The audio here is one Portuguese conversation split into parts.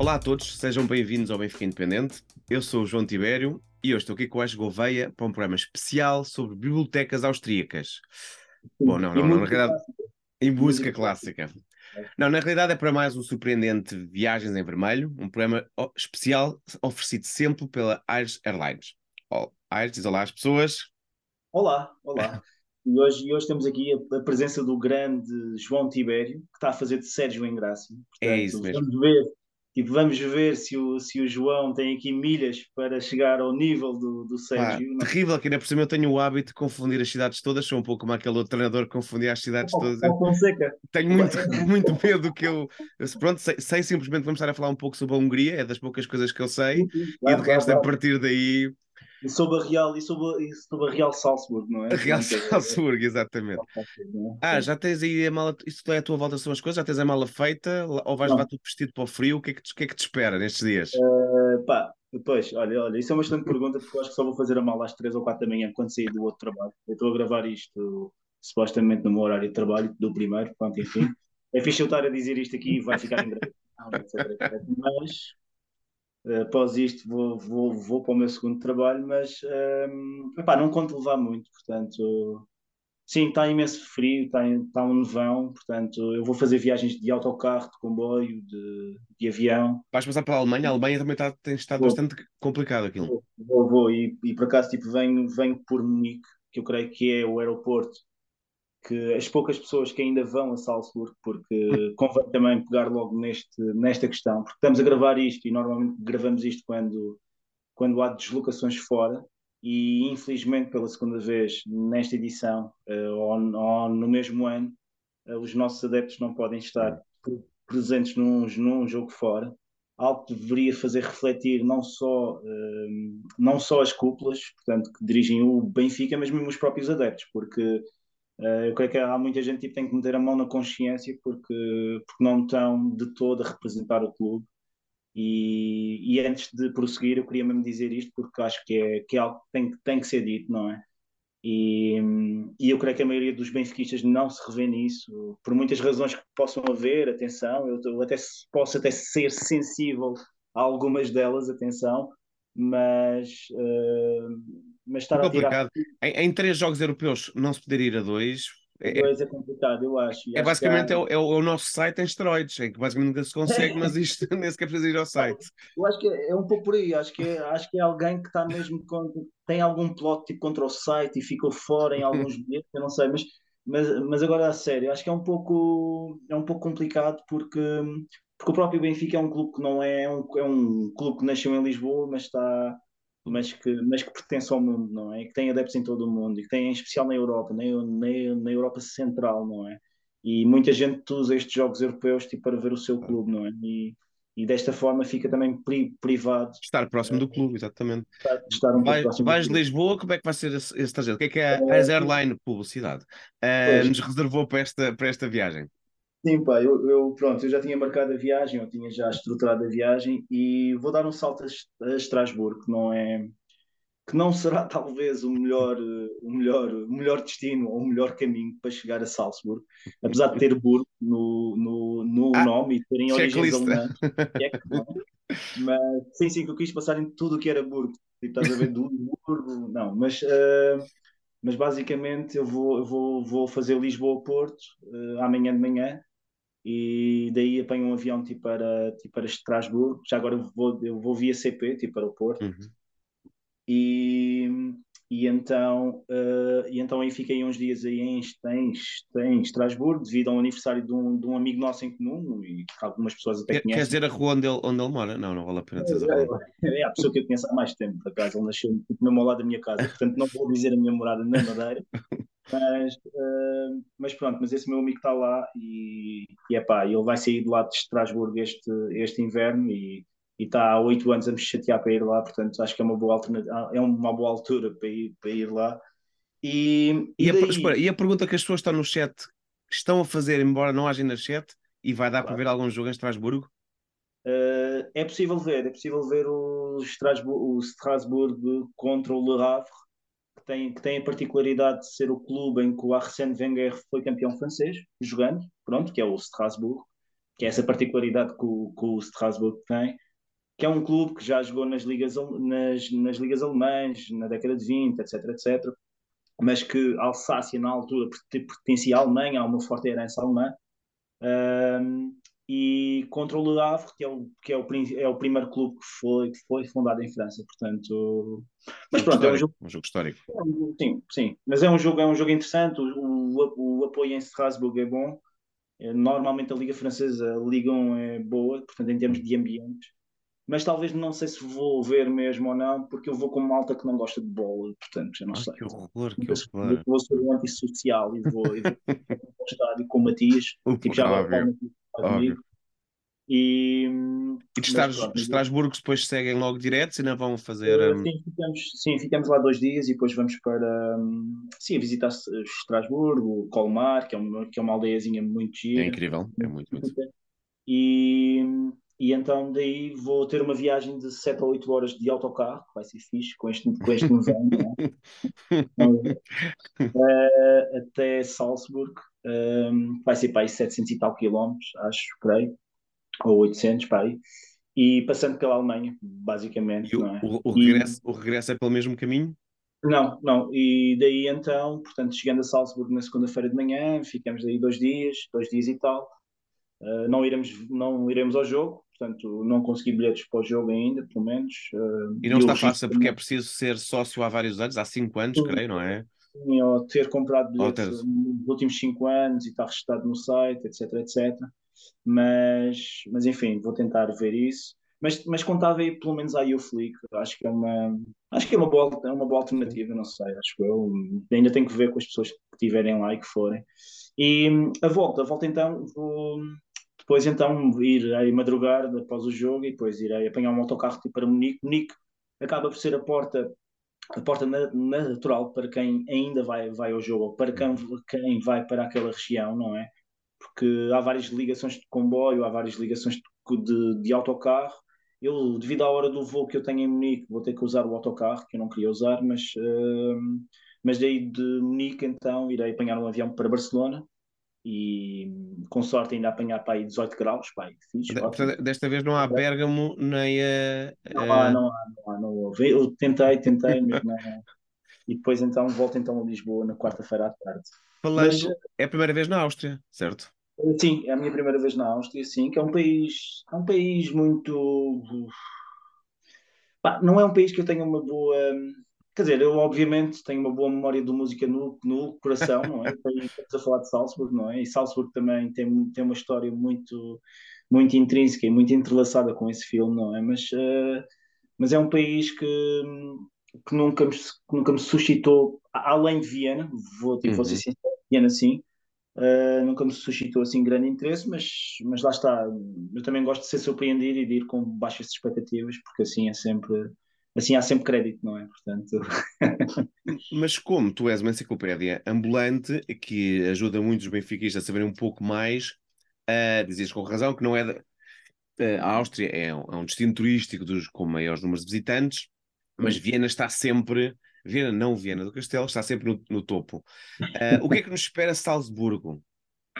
Olá a todos, sejam bem-vindos ao Benfica Independente. Eu sou o João Tibério e hoje estou aqui com o Ash Gouveia para um programa especial sobre bibliotecas austríacas. Bom, não, não, não, na realidade, em música clássica. Não, na realidade é para mais um surpreendente Viagens em Vermelho, um programa especial oferecido sempre pela Irish Airlines. Oh, Irish, diz olá às pessoas. Olá, olá. E hoje, e hoje temos aqui a, a, presença do grande João Tibério, que está a fazer de Sérgio em Graça. é isso mesmo. Vamos ver, tipo, vamos ver se o, se o João tem aqui milhas para chegar ao nível do, do Sérgio. Pá, terrível, que ainda por cima eu tenho o hábito de confundir as cidades todas, sou um pouco como aquele outro treinador que confundia as cidades oh, todas. Oh, tenho muito, muito medo que eu. Pronto, sei, sei, simplesmente vamos estar a falar um pouco sobre a Hungria, é das poucas coisas que eu sei, claro, e de resto, claro. a partir daí e sobre a Real, e sobre, e sobre a Real Salzburg, não é? A Real Salzburg, exatamente. Ah, já tens aí a mala, isso é a tua volta são as coisas, já tens a mala feita, ou vais levar tudo vestido para o frio, o que é que, que, é que te espera nestes dias? Uh, pá, depois, olha, olha, isso é uma excelente pergunta, porque eu acho que só vou fazer a mala às 3 ou 4 da manhã, quando sair do outro trabalho. Eu estou a gravar isto, supostamente no meu horário de trabalho, do primeiro, pronto, enfim. É fixe eu estar a dizer isto aqui e vai ficar em. Mas após isto vou, vou, vou para o meu segundo trabalho, mas um, ehm, epá, não conto levar muito, portanto, sim, está imenso frio, está, está um nevão, portanto, eu vou fazer viagens de autocarro, de comboio, de, de avião. Vais passar pela Alemanha? A Alemanha também está, tem estado vou, bastante complicado aquilo. Vou, vou, vou, e, e por acaso tipo, venho, venho por Munique, que eu creio que é o aeroporto que as poucas pessoas que ainda vão a Salzburgo, porque convém também pegar logo neste, nesta questão, porque estamos a gravar isto e normalmente gravamos isto quando, quando há deslocações fora, e infelizmente pela segunda vez nesta edição, uh, ou, ou, no mesmo ano, uh, os nossos adeptos não podem estar presentes num, num jogo fora, algo que deveria fazer refletir não só, uh, não só as cúpulas, portanto, que dirigem o Benfica, mas mesmo os próprios adeptos, porque eu creio que há muita gente que tem que meter a mão na consciência porque, porque não estão de todo a representar o clube. E, e antes de prosseguir, eu queria mesmo dizer isto porque acho que é, que é algo que tem, tem que ser dito, não é? E, e eu creio que a maioria dos benfiquistas não se revê nisso, por muitas razões que possam haver, atenção, eu, eu até posso até ser sensível a algumas delas, atenção, mas, uh, mas estar a tirar... Em, em, três jogos europeus não se poder ir a dois. É, dois é complicado, eu acho. É basicamente há... é, o, é, o, nosso site em esteroides, em que basicamente nunca se consegue, mas isto nem sequer precisa ir ao site. Eu acho que é, é um pouco por aí, acho que é, acho que é alguém que está mesmo com, tem algum plot tipo, contra o site e ficou fora em alguns bilhetes, eu não sei, mas, mas, mas agora a sério, acho que é um pouco é um pouco complicado porque porque o próprio Benfica é um clube que não é, é um, é um clube que nasceu em Lisboa, mas está mas que, mas que pertence ao mundo, não é? Que tem adeptos em todo o mundo e que tem em especial na Europa, na, na, na Europa Central, não é? E muita gente usa estes jogos europeus tipo, para ver o seu clube, não é? E, e desta forma fica também pri, privado. Estar próximo do clube, exatamente. Estar, estar um Vai, vais de Lisboa, como é que vai ser esse, esse trajeto? O que é que é a é, Airline Publicidade uh, nos reservou para esta, para esta viagem? Sim, pá, eu, eu, pronto, eu já tinha marcado a viagem, eu tinha já estruturado a viagem e vou dar um salto a, Estrasburgo, que não é que não será talvez o melhor, o melhor, o melhor destino ou o melhor caminho para chegar a Salzburgo, apesar de ter Burgo no, no, no ah, nome e terem origens alemãs. É mas sim, sim, que eu quis passar em tudo o que era Burgo. Tipo, estás a ver do Burgo, não, mas uh, mas basicamente eu vou, eu vou, vou fazer Lisboa-Porto uh, amanhã de manhã e daí apanho um avião tipo para, tipo para Estrasburgo. Já agora eu vou, eu vou via CP, tipo para o Porto. Uhum. E, e, então, uh, e então aí fiquei uns dias aí em, em, em Estrasburgo, devido ao aniversário de um, de um amigo nosso em comum e que algumas pessoas até conhecem. Quer dizer a rua onde ele, onde ele mora? Não, não vale a pena dizer a rua. É, é a pessoa que eu conheço há mais tempo, por acaso. Ele nasceu tipo, mesmo ao lado da minha casa, portanto não vou dizer a minha morada na Madeira. Mas, uh, mas pronto, mas esse meu amigo está lá e, e epá, ele vai sair de lá de Estrasburgo este, este inverno e está há oito anos a me chatear para ir lá, portanto acho que é uma boa alternativa, é uma boa altura para ir, para ir lá. E, e, e, daí... a, espera, e a pergunta que as pessoas estão no chat estão a fazer, embora não haja na chat, e vai dar claro. para ver algum jogo em Estrasburgo? Uh, é possível ver, é possível ver o Strasbourg, o Strasbourg contra o Le Havre que tem, que tem a particularidade de ser o clube em que o Arsène Wenger foi campeão francês, jogando, pronto, que é o Strasbourg. que é essa particularidade que o, que o Strasbourg tem, que é um clube que já jogou nas ligas, nas, nas ligas alemãs, na década de 20, etc, etc, mas que a Alsácia, na altura, pertencia à Alemanha, há uma forte herança alemã, um, e contra o Le Havre, que é o, que é o, é o primeiro clube que foi, que foi fundado em França, portanto... Mas pronto, é um jogo, um jogo histórico. sim, sim, mas é um jogo, é um jogo interessante, o, o, o apoio em Strasbourg é bom, é, normalmente a Liga Francesa, a Liga 1 é boa, portanto, em termos de ambientes, mas talvez não sei se vou ver mesmo ou não, porque eu vou com malta que não gosta de bola, portanto, já não Ai, sei. Que horror, que horror. Eu vou ser um antissocial e vou, e vou ao estádio com o Matias, tipo, já óbvio, comigo. E, e de, Estras, de Estrasburgo depois seguem logo direto, se não vão fazer. Um... Sim, ficamos, sim, ficamos lá dois dias e depois vamos para hum, sim, visitar Estrasburgo, Colmar, que é uma, que é uma aldeiazinha muito gira. É incrível, é muito, muito. E, e então daí vou ter uma viagem de 7 a 8 horas de autocarro, vai ser fixe com este, com este novembro, uh, até Salzburg, um, vai ser para aí 700 e tal quilómetros, acho, creio, ou 800 para aí, e passando pela Alemanha, basicamente. O, é? o, o, regresso, e... o regresso é pelo mesmo caminho? Não, não, e daí então, portanto, chegando a Salzburg na segunda-feira de manhã, ficamos daí dois dias, dois dias e tal, uh, não, iremos, não iremos ao jogo, portanto, não consegui bilhetes para o jogo ainda, pelo menos. Uh, e não está fácil, porque é preciso ser sócio há vários anos, há cinco anos, sim, creio, não é? Sim, ou ter comprado bilhetes ter... nos últimos cinco anos e estar registado no site, etc, etc. Mas, mas enfim, vou tentar ver isso. Mas, mas contava aí pelo menos a YouFlick, acho que é uma acho que é uma boa, é uma boa alternativa, não sei, acho que eu ainda tenho que ver com as pessoas que estiverem lá e que forem. E a volta, a volta então vou depois então ir aí madrugar após o jogo e depois irei apanhar um autocarro para Munique. Munique acaba por ser a porta a porta natural para quem ainda vai, vai ao jogo, para quem, quem vai para aquela região, não é? Porque há várias ligações de comboio, há várias ligações de, de, de autocarro. Eu, devido à hora do voo que eu tenho em Munique, vou ter que usar o autocarro, que eu não queria usar, mas, uh, mas daí de Munique, então, irei apanhar um avião para Barcelona, e com sorte ainda apanhar para aí 18 graus, pá, fixe, Desta vez não há Bérgamo nem a. Não há, não há, não há, não houve. Eu tentei, tentei, mas não. E depois então volto então a Lisboa na quarta-feira à tarde. Falando, mas, é a primeira vez na Áustria, certo? Sim, é a minha primeira vez na Áustria, sim, que é um país, é um país muito. Não é um país que eu tenha uma boa Quer dizer, eu obviamente tenho uma boa memória de música no, no coração, não é? Estamos a falar de Salzburg, não é? E Salzburg também tem, tem uma história muito, muito intrínseca e muito entrelaçada com esse filme, não é? Mas, uh, mas é um país que, que, nunca me, que nunca me suscitou, além de Viena, vou, tipo, uhum. vou ser sincero, Viena sim, uh, nunca me suscitou assim grande interesse, mas, mas lá está. Eu também gosto de ser surpreendido e de ir com baixas expectativas, porque assim é sempre assim há sempre crédito, não é? Portanto... Mas como tu és uma enciclopédia ambulante que ajuda muitos benfiquistas a saberem um pouco mais, uh, dizes com razão que não é. De... Uh, a Áustria é um, é um, destino turístico dos, com maiores números de visitantes, mas hum. Viena está sempre. Viena, não Viena do Castelo, está sempre no, no topo. Uh, o que é que nos espera Salzburgo?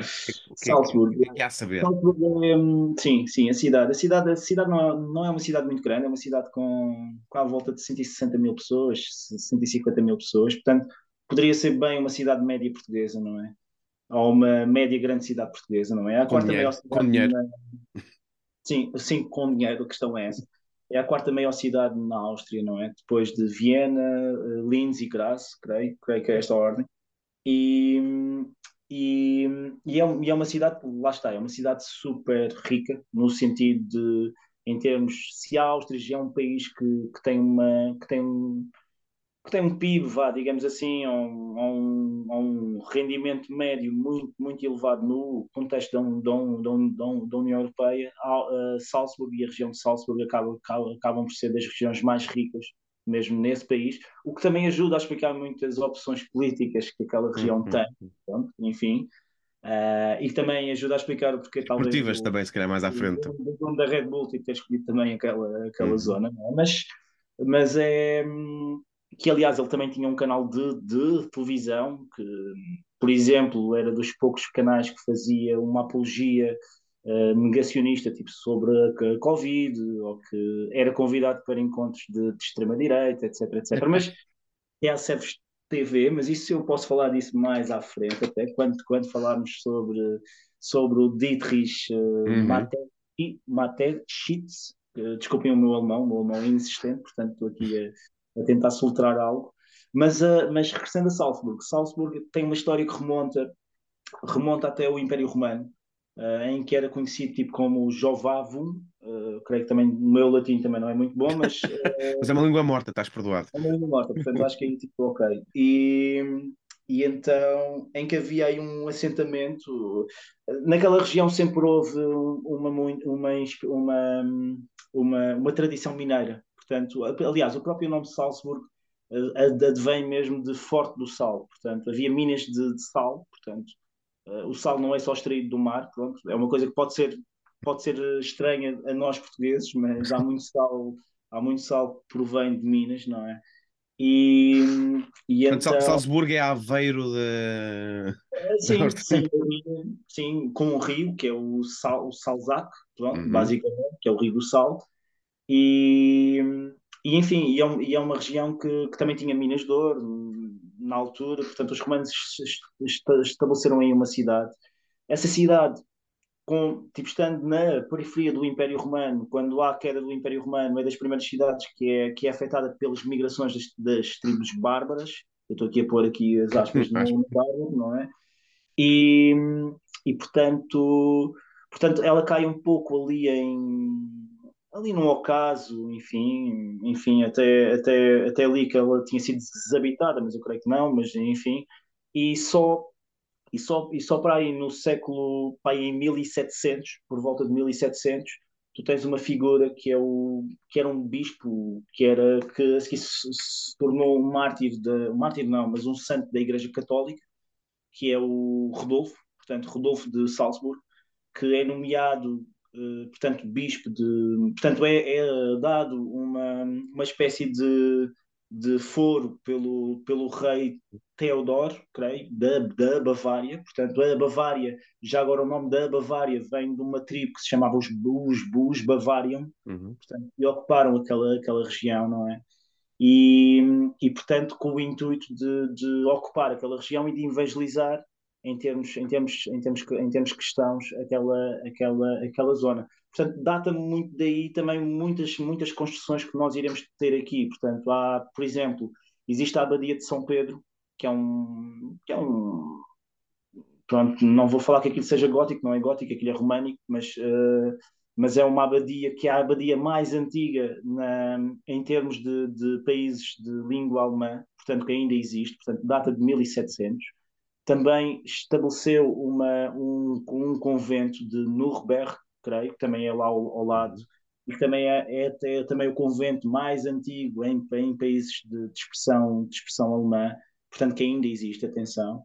Salzburgo. O que, é que há a saber? Salzburgo é, hum, sim, sim, a cidade. A cidade, a cidade não, é, não é uma cidade muito grande, é uma cidade com, com à volta de 160 mil pessoas, 150 mil pessoas, portanto, poderia ser bem uma cidade média portuguesa, não é? Ou uma média grande cidade portuguesa, não é? A quarta dinheiro, maior cidade. Com dinheiro. Na... Sim, sim, com dinheiro, a questão é essa. É a quarta maior cidade na Áustria, não é? Depois de Viena, eh, Linz e Graz, creio, creio que é esta ordem. E, hum, e, e, é, e é uma cidade, lá está, é uma cidade super rica, no sentido de, em termos, se a Áustria é um país que, que tem uma, que tem um, que tem um PIB, vá, digamos assim, a um, um, um, rendimento médio muito, muito elevado no contexto da, da, da, da União Europeia, a Salzburg e a região de Salzburg acabam, acabam por ser das regiões mais ricas mesmo nesse país, o que também ajuda a explicar muitas opções políticas que aquela região uhum. tem, enfim, uh, e também ajuda a explicar o porquê talvez... Esportivas também, se calhar mais à frente. O da Red Bull ter escolhido também aquela, aquela uhum. zona, é? mas, mas é... Que, aliás, ele também tinha um canal de, de televisão que, por exemplo, era dos poucos canais que fazia uma apologia uh, negacionista, tipo sobre a, Covid, ou que era convidado para encontros de, de extrema-direita, etc, etc. Mas é a Servos TV, mas isso eu posso falar disso mais à frente, até quando, quando falarmos sobre, sobre o Dietrich uh, uhum. Mateschitz, uh, desculpem o meu alemão, o meu alemão é inexistente, portanto estou aqui a, a tentar soltar algo. Mas, uh, mas regressando a Salzburgo, Salzburgo tem uma história que remonta, remonta até o Império Romano, em que era conhecido tipo como Jovavum, uh, creio que também o meu latim também não é muito bom, mas... mas é uma língua morta, estás perdoado. É uma língua morta, portanto acho que aí tipo ok. E, e então, em que havia aí um assentamento, naquela região sempre houve uma, uma, uma, uma, uma tradição mineira, portanto, aliás, o próprio nome de Salzburgo advém mesmo de Forte do Sal, portanto, havia minas de, de sal, portanto, uh, o sal não é só extraído do mar, pronto, é uma coisa que pode ser, pode ser estranha a nós portugueses, mas há muito sal, há muito sal que provém de minas, não é? E, e então... Salzburgo é Aveiro de. Eh, sim, sim, sim, com um rio, que é o, Sal, o Salzac, pronto, uhum. basicamente, que é o Rio do Sal. E, e enfim, e é, e é, uma região que, que, também tinha minas de ouro na altura, portanto os romanos estabeleceram aí uma cidade. Essa cidade, com, tipo, estando na periferia do Império Romano, quando há a queda do Império Romano, é das primeiras cidades que é, que é afetada pelas migrações das, das tribos bárbaras. Eu estou aqui a pôr aqui as aspas no bárbaro, não é? E, e portanto, portanto, ela cai um pouco ali em ali num ocaso, enfim, enfim, até, até, até ali que ela tinha sido deshabitada, mas eu creio que não, mas enfim, e só e só, e só para aí no século, para aí em 1700, por volta de 1700, tu tens uma figura que é o que era um bispo que era que, que se, se tornou um mártir de, um mártir não, mas um santo da Igreja Católica, que é o Rodolfo, portanto Rodolfo de Salzburgo, que é nomeado portanto, bispo de. Portanto, é, é, dado uma, uma espécie de, de foro pelo, pelo rei Theodor, creio, da, da Bavária. Portanto, a Bavária, já agora o nome da Bavária vem de uma tribo que se chamava os, os Bus Bavarium, uhum. portanto, e ocuparam aquela, aquela região, não é? E, e portanto, com o intuito de, de ocupar aquela região e de evangelizar em termos, em termos, em termos, em termos cristãos aquela, aquela, aquela zona. Portanto, data muito daí também muitas, muitas construções que nós iremos ter aqui. Portanto, há, por exemplo, existe a Abadia de São Pedro, que é um, que é um pronto, não vou falar que aquilo seja gótico, não é gótico, aquilo é românico, mas, uh, mas é uma abadia que é a abadia mais antiga na, em termos de, de países de língua alemã, portanto, que ainda existe, portanto, data de 1700 também estabeleceu uma, um, um convento de Nuremberg, creio, que também é lá ao, ao lado, e também é, é, é, também o convento mais antigo em, em países de, de, expressão, de expressão alemã, portanto que ainda existe, atenção.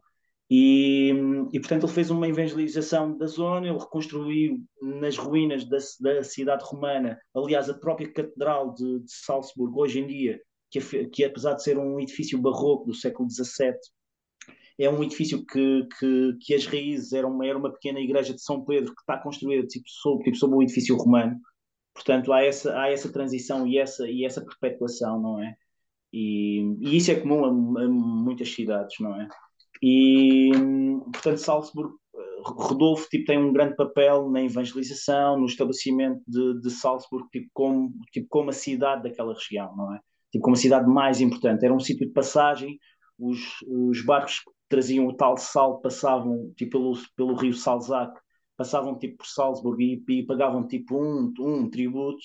E, e, portanto ele fez uma evangelização da zona, ele reconstruiu nas ruínas da, da cidade romana, aliás a própria catedral de, de Salzburgo hoje em dia, que, que apesar de ser um edifício barroco do século XVII, é um edifício que, que, que as raízes eram era uma pequena igreja de São Pedro que está construída tipo sob, tipo, sob um edifício romano. Portanto, há essa, há essa transição e essa, e essa perpetuação, não é? E, e isso é comum a, a, muitas cidades, não é? E, portanto, Salzburgo, Rodolfo tipo, tem um grande papel na evangelização, no estabelecimento de, de Salzburgo tipo, como, tipo, como a cidade daquela região, não é? Tipo, como a cidade mais importante. Era um sítio de passagem, os, os barcos traziam o tal sal, passavam tipo, pelo, pelo rio Salzac, passavam tipo por Salzburgo e, e pagavam tipo um, um tributo,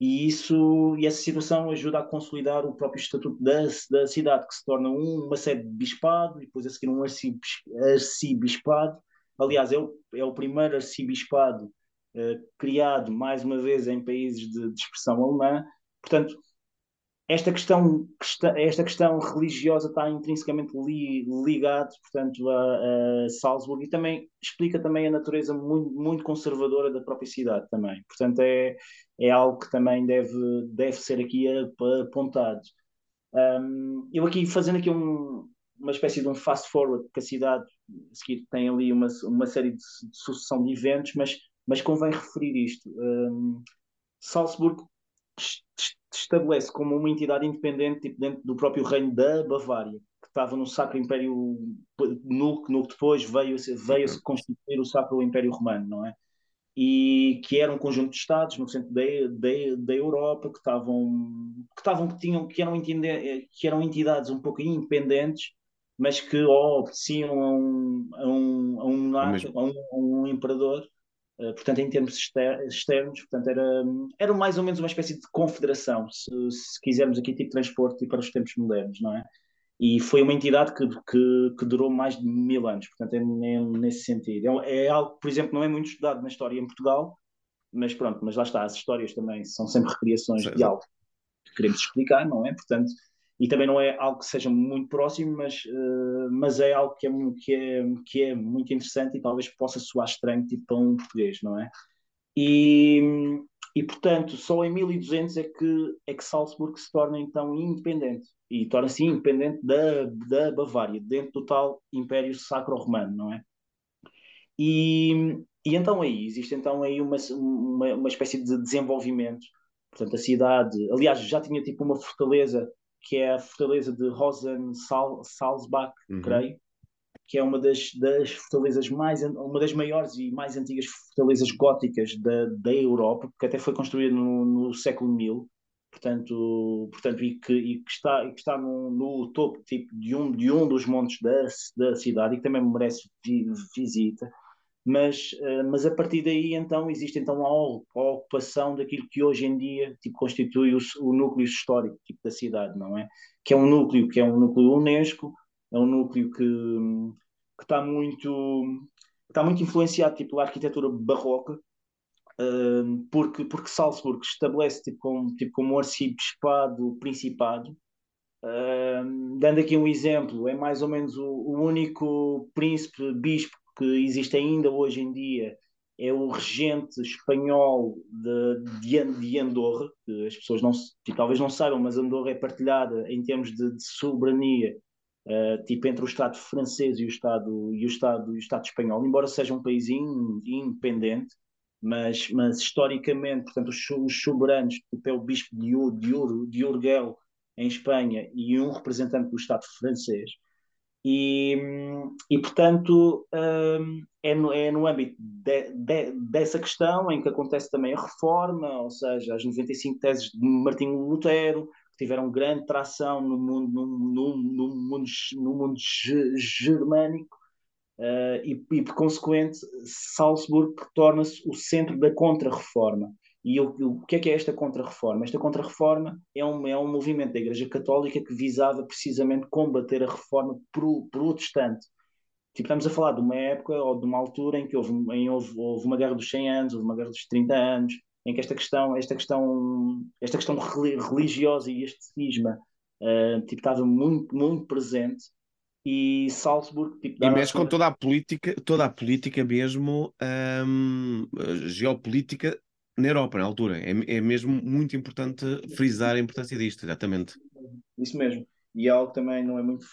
e isso e essa situação ajuda a consolidar o próprio estatuto da, da cidade, que se torna um, uma sede de bispado e depois a seguir um arcibispado. Aliás, é o, é o primeiro arcibispado uh, criado mais uma vez em países de, de expressão alemã. Portanto, esta questão, esta questão religiosa está intrinsecamente li, ligada, portanto, a, a, Salzburgo e também explica também a natureza muito, muito conservadora da própria cidade também. Portanto, é, é algo que também deve, deve ser aqui apontado. Um, eu aqui fazendo aqui um, uma espécie de um fast forward, porque a cidade a seguir tem ali uma, uma série de, de sucessão de eventos, mas mas convém referir isto. Um, Salzburgo estabelece como uma entidade independente tipo, dentro do próprio reino da Bavária, que estava no Sacro Império, no, no que depois veio, veio -se constituir o Sacro Império Romano, não é? E que era um conjunto de estados no centro da, da, da Europa que estavam que estavam que tinham que eram que eram entidades um pouco independentes mas que obedeciam a um, a um, a um monarca, a um, a um imperador portanto, em termos externos, portanto, era, era mais ou menos uma espécie de confederação, se, se quisermos aqui tipo transporte para os tempos modernos, não é? E foi uma entidade que, que, que durou mais de mil anos, portanto, é, é nesse sentido. É, é, algo que, por exemplo, não é muito estudado na história em Portugal, mas pronto, mas lá está, as histórias também são sempre recriações de algo que queremos explicar, não é? Portanto, e também não é algo que seja muito próximo, mas, uh, mas é algo que é, que, é, que é muito interessante e talvez possa soar estranho tipo, para um português, não é? E, e portanto, só em 1200 é que, é que Salzburgo se torna então independente e torna-se independente da, da Bavária, dentro do tal Império Sacro-Romano, não é? E, e então aí existe então aí uma, uma, uma espécie de desenvolvimento. Portanto, a cidade, aliás, já tinha tipo uma fortaleza que é a fortaleza de Rosen Salzbach, uhum. creio, que é uma das, das fortalezas mais, uma das maiores e mais antigas fortalezas góticas da, da Europa, que até foi construída no, no século 1000, portanto, portanto e, que, e que está, e que está no, no topo tipo, de, um, de um dos montes da, da cidade e que também merece visita mas, uh, mas a partir daí então existe então a, ocupação daquilo que hoje em dia tipo, constitui o, o, núcleo histórico tipo, da cidade, não é? Que é um núcleo que é um núcleo UNESCO, é um núcleo que, que está muito está muito influenciado tipo, pela arquitetura barroca, uh, porque, porque Salzburgo estabelece tipo, como, tipo, como um arcibispado principado, Uh, dando aqui um exemplo, é mais ou menos o, o único príncipe, bispo que existe ainda hoje em dia é o regente espanhol de, de, de Andorra, que as pessoas não, tipo, talvez não saibam, mas Andorra é partilhada em termos de, de soberania uh, tipo entre o Estado francês e o Estado, e o Estado, e o Estado espanhol, embora seja um país in, independente, mas, mas historicamente, portanto, os, os soberanos, tipo, é o bispo de, de, Ur, de Urgel em Espanha e um representante do Estado francês. E, e portanto, um, é, no, é no âmbito de, de, dessa questão em que acontece também a reforma, ou seja, as 95 teses de Martinho Lutero, que tiveram grande tração no mundo, no, no, no mundo, no mundo germânico, uh, e, e, por consequente, Salzburgo torna-se o centro da contra-reforma. E o, o que é que é esta contra-reforma? Esta contra-reforma é um, é um movimento da Igreja Católica que visava precisamente combater a reforma protestante. Tipo, estamos a falar de uma época ou de uma altura em que houve, em, houve, houve uma guerra dos 100 anos, houve uma guerra dos 30 anos, em que esta questão, esta questão, esta questão religiosa e este cisma uh, tipo, estava muito, muito presente e Salzburgo tipo, e mexe com toda a política toda a política mesmo um, geopolítica na Europa, na altura. É, é mesmo muito importante frisar a importância disto, exatamente. Isso mesmo. E é algo que também não é muito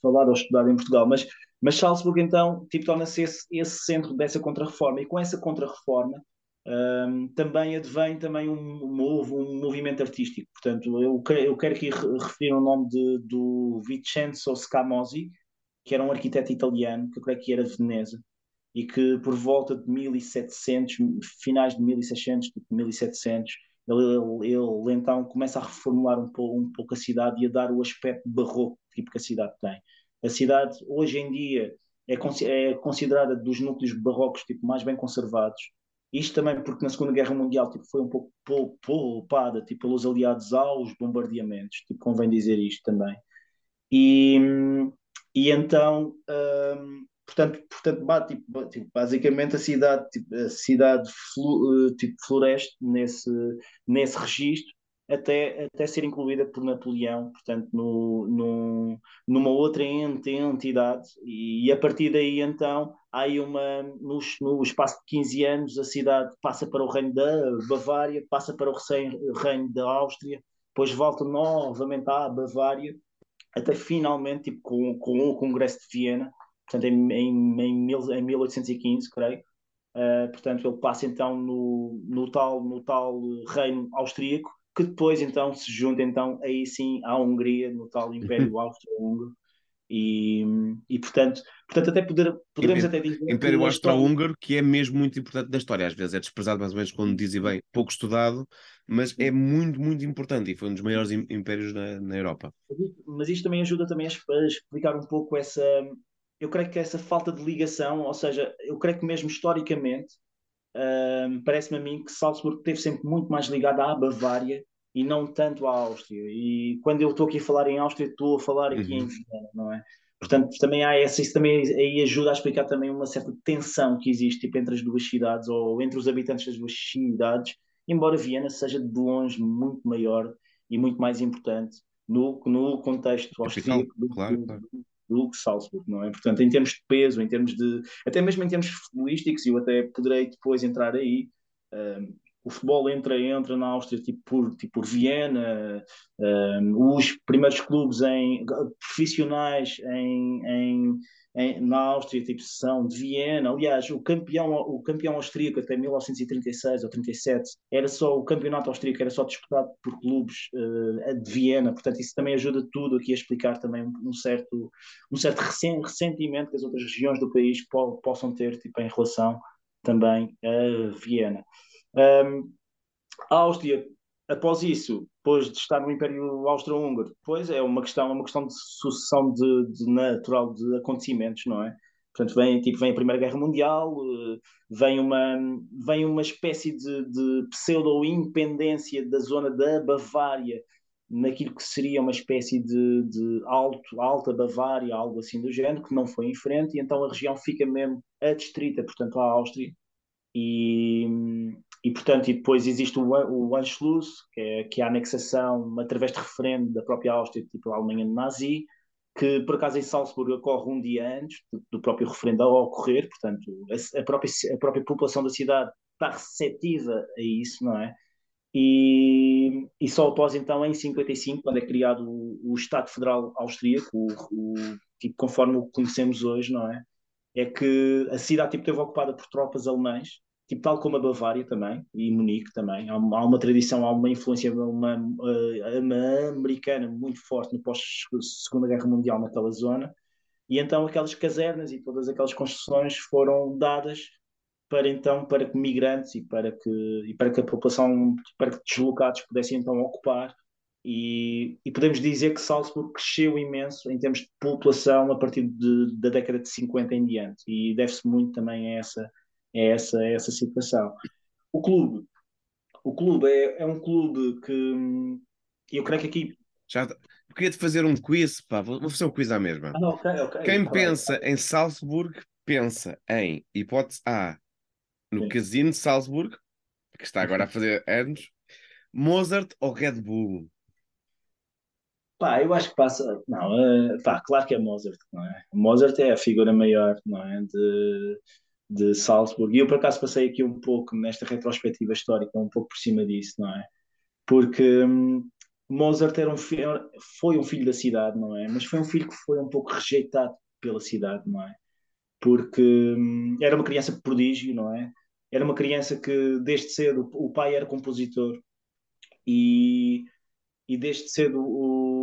falado ou estudado em Portugal. Mas, mas Salzburgo, então, tipo, torna-se esse, esse, centro dessa contra-reforma. E com essa contra-reforma um, também advém também um, um, um, movimento artístico. Portanto, eu, eu quero aqui referir o nome de, do Vincenzo Scamozzi, que era um arquiteto italiano, que eu creio que era de Veneza e que por volta de 1700, finais de 1600, tipo 1700, ele, ele, ele, então começa a reformular um pouco, um pouco a cidade e a dar o aspecto barroco tipo, que a cidade tem. A cidade, hoje em dia, é, é considerada dos núcleos barrocos tipo, mais bem conservados. Isto também porque na Segunda Guerra Mundial tipo, foi um pouco poupada tipo, pelos aliados aos bombardeamentos, tipo, convém dizer isto também. E, e então um, portanto, portanto tipo, tipo, basicamente a cidade, tipo, a cidade flu, eh, tipo, floresce nesse, nesse registro até, até ser incluída por Napoleão, portanto, no, no, numa outra entidade, e, e, a partir daí então há uma, no, no espaço de 15 anos, a cidade passa para o reino da Bavária, passa para o reino da Áustria, depois volta novamente à Bavária, até finalmente tipo, com, com o Congresso de Viena, portanto, em, em, em, em 1815, creio, Uh, portanto, ele passa então no, no, tal, no tal reino austríaco, que depois então se junta então aí sim à Hungria, no tal Império Austro-Húngaro. E, e portanto, portanto, até poder, poderemos até dizer. Império Austro-Húngaro, que é mesmo muito importante na história, às vezes é desprezado, mais ou menos, quando dizem bem, pouco estudado, mas é muito, muito importante e foi um dos maiores impérios na, na Europa. Mas isto também ajuda também a explicar um pouco essa, eu creio que essa falta de ligação, ou seja, eu creio que mesmo historicamente, uh, parece-me a mim que Salzburgo esteve sempre muito mais ligado à Bavária e não tanto à Áustria. E quando eu estou aqui a falar em Áustria, estou a falar aqui uhum. em Viena, não é? Portanto, também há essa, isso também aí ajuda a explicar também uma certa tensão que existe tipo, entre as duas cidades ou entre os habitantes das duas cidades, embora Viena seja de longe muito maior e muito mais importante no, no contexto austríaco do, claro, claro do que Salzburg, não é? Portanto, em termos de peso, em termos de. até mesmo em termos futebolísticos, eu até poderei depois entrar aí. Um, o futebol entra entra na Áustria tipo por, tipo por Viena, um, os primeiros clubes em, profissionais em, em, em, na Áustria, tipo são de Viena. Aliás, o campeão, o campeão austríaco até 1936 ou 37 era só o campeonato austríaco era só disputado por clubes uh, de Viena. Portanto, isso também ajuda tudo aqui a explicar também um certo um certo ressentimento que as outras regiões do país po possam ter tipo em relação também a Viena. Um, a Áustria após isso, depois de estar no Império Austro-Húngaro, depois é uma questão, é uma questão de sucessão de, de, natural de acontecimentos, não é? Portanto, vem, tipo, vem a Primeira Guerra Mundial, eh, vem uma, vem uma espécie de, de pseudo-independência da zona da Bavária, naquilo que seria uma espécie de, de alto, alta Bavária, algo assim do género, que não foi em frente, e então a região fica mesmo adstrita, portanto, à Áustria. E, e, portanto, e depois existe o, o Anschluss, que é, que é a anexação através de referendo da própria Áustria, tipo a Alemanha nazi, que por acaso em Salzburgo ocorre um dia antes do, próprio referendo a ocorrer, portanto, a, a, própria, a própria população da cidade está receptiva a isso, não é? E, e só após então, em 55, quando é criado o, o Estado Federal Austríaco, o, o, tipo, conforme o conhecemos hoje, não é? É que a cidade tipo, esteve ocupada por tropas alemãs tipo, tal como a Bavária também, e Munique também, há uma, há uma tradição, há uma influência uma, eh, uma americana muito forte no pós-Segunda Guerra Mundial naquela zona, e então aquelas casernas e todas aquelas construções foram dadas para então para que migrantes e para que e para que a população para que deslocados pudessem então ocupar. E, e podemos dizer que Salzburgo cresceu imenso em termos de população a partir de, da década de 50 em diante. E deve-se muito também a essa é essa, é essa situação. O clube, o clube é, é um clube que eu creio que aqui. Já, eu queria te fazer um quiz, pá, vou fazer um quiz à mesma. Ah, okay, okay. Quem pensa em Salzburg pensa em hipótese A no Sim. Casino de Salzburg, que está agora a fazer anos, Mozart ou Red Bull? Pá, eu acho que passa. Não, uh, pá, claro que é Mozart, não é? Mozart é a figura maior, não é? De, de Salzburg. E eu, por acaso, passei aqui um pouco nesta retrospectiva histórica, um pouco por cima disso, não é? Porque hum, Mozart era um foi um filho da cidade, não é? Mas foi um filho que foi um pouco rejeitado pela cidade, não é? Porque hum, era uma criança prodígio, não é? Era uma criança que, desde cedo, o pai era compositor e, e desde cedo o,